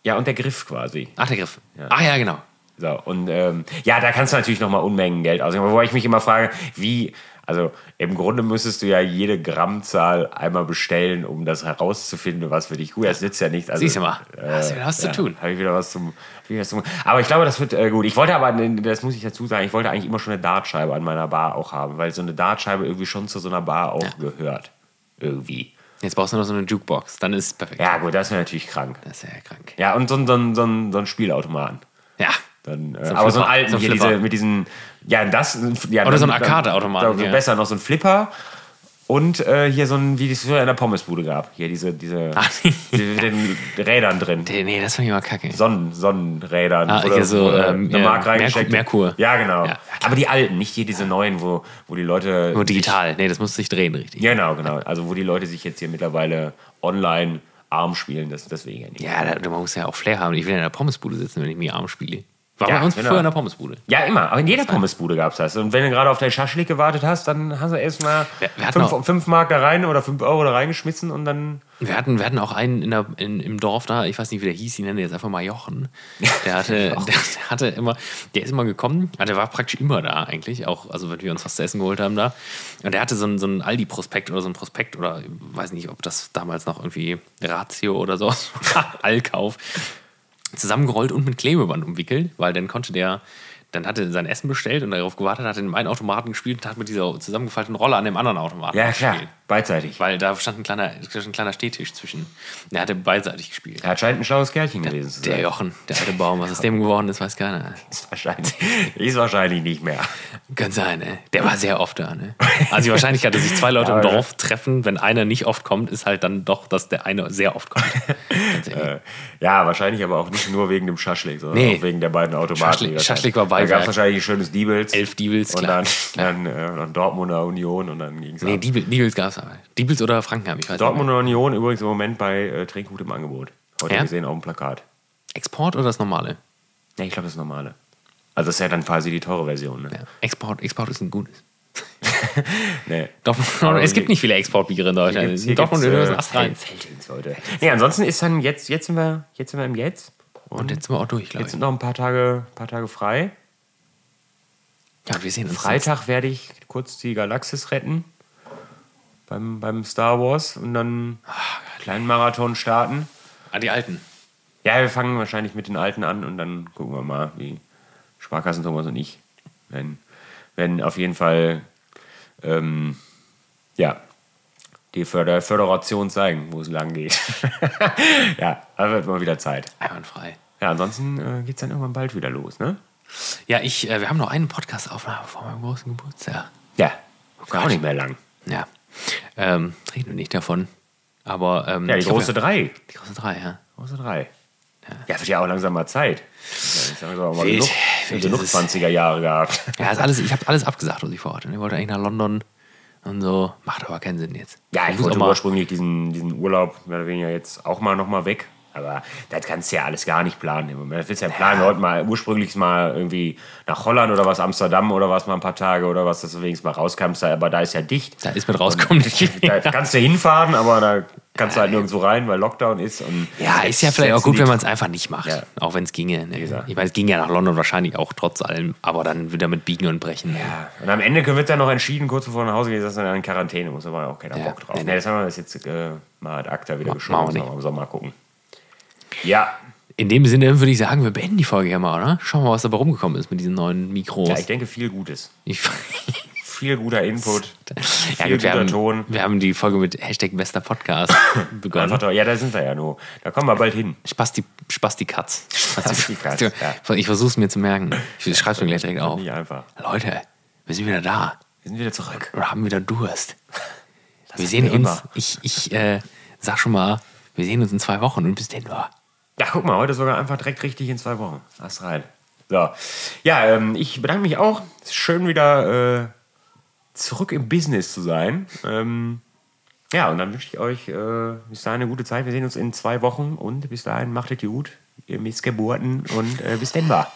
Ja, und der Griff quasi. Ach, der Griff. Ach ja, genau. So, und ähm, ja, da kannst du natürlich nochmal Unmengen Geld ausgeben. Wobei ich mich immer frage, wie, also im Grunde müsstest du ja jede Grammzahl einmal bestellen, um das herauszufinden, was für dich gut ist. Das nützt ja nichts. Also, Siehst du mal, hast du wieder was zu tun. Habe ich wieder was zum. aber ich glaube, das wird äh, gut. Ich wollte aber, das muss ich dazu sagen, ich wollte eigentlich immer schon eine Dartscheibe an meiner Bar auch haben, weil so eine Dartscheibe irgendwie schon zu so einer Bar auch gehört. Irgendwie. Jetzt brauchst du noch so eine Jukebox, dann ist es perfekt. Ja, gut, das wäre natürlich krank. Das ist ja krank. Ja, und so, ein- so, ein- so, ein- so ein Spielautomaten. Ja. Dann, äh, So aber so einen Flipper, alten so ein hier, Flipper. diese, mit diesen, ja, das, ja, Oder so ein dann- Arcade-Automaten, dann- ja. Besser noch so ein Flipper und äh, hier so ein, wie es früher in der Pommesbude gab. Hier diese, diese, Ach, diese mit den Rädern drin. Nee, nee, das fand ich immer kacke. Sonnen, Sonnenrädern. Ah, hier so, äh, ähm, eine ja, Mark reingesteckt. Merkur- Merkur. Ja, genau. Ja, aber die alten, nicht hier diese neuen, wo, wo die Leute. Nur digital. Nee, das muss sich drehen, richtig. Genau, genau. Also wo die Leute sich jetzt hier mittlerweile online arm spielen, das, deswegen ja nicht. Ja, da, man muss ja auch Flair haben. Ich will in der Pommesbude sitzen, wenn ich mir arm spiele. War Ja, bei uns genau. früher in der Pommesbude. Ja, immer. Aber in jeder Pommesbude gab es das. Und wenn du gerade auf dein Schaschlik gewartet hast, dann hast du erstmal Wir- wir hatten auch- fünf, fünf Mark da rein oder fünf Euro da reingeschmissen und dann. Wir hatten, wir hatten auch einen in der, in, im Dorf da, ich weiß nicht, wie der hieß, ich nenne jetzt einfach mal Jochen. Der hatte, der, der hatte immer, der ist immer gekommen, also der war praktisch immer da eigentlich, auch, also wenn wir uns was zu essen geholt haben da. Und der hatte so einen, so einen Aldi-Prospekt oder so einen Prospekt oder ich weiß nicht, ob das damals noch irgendwie Ratio oder so, Allkauf, zusammengerollt und mit Klebeband umwickelt, weil dann konnte der, dann hatte er sein Essen bestellt und darauf gewartet, hat in dem einen Automaten gespielt und hat mit dieser zusammengefalteten Rolle an dem anderen Automaten Ja, klar. Beidseitig. Weil da stand ein kleiner, stand ein kleiner Stehtisch zwischen. Der hatte beidseitig gespielt. Er scheint ein schlaues Kerlchen gewesen zu Der sein. Jochen, der alte Baum, was aus dem geworden ist, weiß keiner. Ist wahrscheinlich, ist wahrscheinlich nicht mehr. Kann sein, ne? Der war sehr oft da, ne? Also die Wahrscheinlichkeit, dass sich zwei Leute Ja, im Dorf treffen, wenn einer nicht oft kommt, ist halt dann doch, dass der eine sehr oft kommt. Äh, ja, wahrscheinlich aber auch nicht nur wegen dem Schaschlik, sondern Nee. auch wegen der beiden Automaten. Schaschlik- war Da gab es wahrscheinlich ein schönes Diebels. Elf Diebels, Und klar. dann, dann, äh, dann Dortmunder Union und dann ging es Nee, Diebel, Diebels gab es aber. Diebels oder Frankenheim, ich weiß Dortmunder Union übrigens im Moment bei äh, Trinkgut im Angebot. Heute Ja? gesehen auf dem Plakat. nicht. Export oder das normale? Ja, ich glaube, das normale. Also das ist ja dann quasi die teure Version. Ne? Ja. Export, Export ist ein gutes. Nee. Dortmund, es hier- gibt nicht viele Exportbiere in Deutschland. Hier In Dortmund gibt's, ist äh, ein Ast rein. Feldins, Leute. Nee, ansonsten ist dann jetzt, jetzt sind wir, jetzt sind wir im Jetzt. Und jetzt sind wir auch durch, glaube Jetzt ich. sind noch ein paar Tage, paar Tage frei. Ja, und wir sehen uns Freitag werde ich kurz die Galaxis retten. Beim, beim Star Wars und dann einen kleinen Marathon starten. Ah, die Alten. Ja, wir fangen wahrscheinlich mit den Alten an und dann gucken wir mal, wie Sparkassen Thomas und ich werden, werden auf jeden Fall ähm, ja, die Förder Föderation zeigen, wo es lang geht. ja, da wird mal wieder Zeit. Einwandfrei. Ja, ansonsten äh, geht es dann irgendwann bald wieder los, ne? Ja, ich, äh, wir haben noch einen Podcast-Aufnahme vor meinem großen Geburtstag. Ja, Gott. auch nicht mehr lang. Ja. Ähm, reden wir nicht davon. Aber ähm, Ja, die ich große drei. die große drei, ja. Große drei. Ja, wird ja auch langsam mal Zeit. Ja, ich mal, Wild. genug, Wild genug ist es. 20er Jahre gehabt. Ja, ist alles, ich habe alles abgesagt, was ich vorhatte. Ich wollte eigentlich nach London und so. Macht aber keinen Sinn jetzt. Ja, ich muss wollte ursprünglich diesen, diesen Urlaub mehr oder weniger jetzt auch mal nochmal weg. Aber das kannst du ja alles gar nicht planen im Moment. Das willst du ja planen. Wir wollten mal ursprünglich mal irgendwie nach Holland oder was, Amsterdam oder was mal ein paar Tage oder was, dass du wenigstens mal rauskamst. Aber da ist ja dicht. Da ist mit rauskommen nicht. Da kannst du hinfahren, aber da kannst du halt nirgendwo rein, weil Lockdown ist. Und Ja, ist ja vielleicht auch gut, wenn man es einfach nicht macht. Ja. Auch wenn es ginge. Ne? Ich meine, es ging ja nach London wahrscheinlich auch trotz allem, aber dann wieder mit Biegen und Brechen. Ja, und am Ende wird dann noch entschieden, kurz bevor nach Hause gehst, dass du dann in Quarantäne musst. Da war ja auch keiner Ja, Bock drauf. nee, Nee, nee. das haben wir das jetzt äh, mal ad acta wieder geschoben. im Sommer gucken. Ja, In dem Sinne würde ich sagen, wir beenden die Folge hier mal, oder? Schauen wir mal, was dabei rumgekommen ist mit diesen neuen Mikros. ja, ich denke viel Gutes. Ich, Viel guter Input. ja, viel gut, wir, guter haben, Ton. wir haben die Folge mit Hashtag bester Podcast begonnen. Einfach ja, da sind wir ja nur. Da kommen wir bald hin. Spasti, Spastikatz. Spastikatz, ja. Ich versuche es mir zu merken. Ich schreibe es mir gleich direkt auf. Leute, wir sind wieder da. Wir sind wieder zurück. Oder haben wieder Durst. wir hatten sehen wir uns. immer. Ich, ich äh, sag schon mal, wir sehen uns in zwei Wochen und bis denn war. Ja, guck mal, heute sogar einfach direkt richtig in zwei Wochen. Hast rein. So. Ja, ähm, ich bedanke mich auch. Schön wieder äh, zurück im Business zu sein. Ähm, ja, und dann wünsche ich euch äh, bis dahin eine gute Zeit. Wir sehen uns in zwei Wochen und bis dahin macht es gut. Ihr Missgeburten und äh, bis denn war.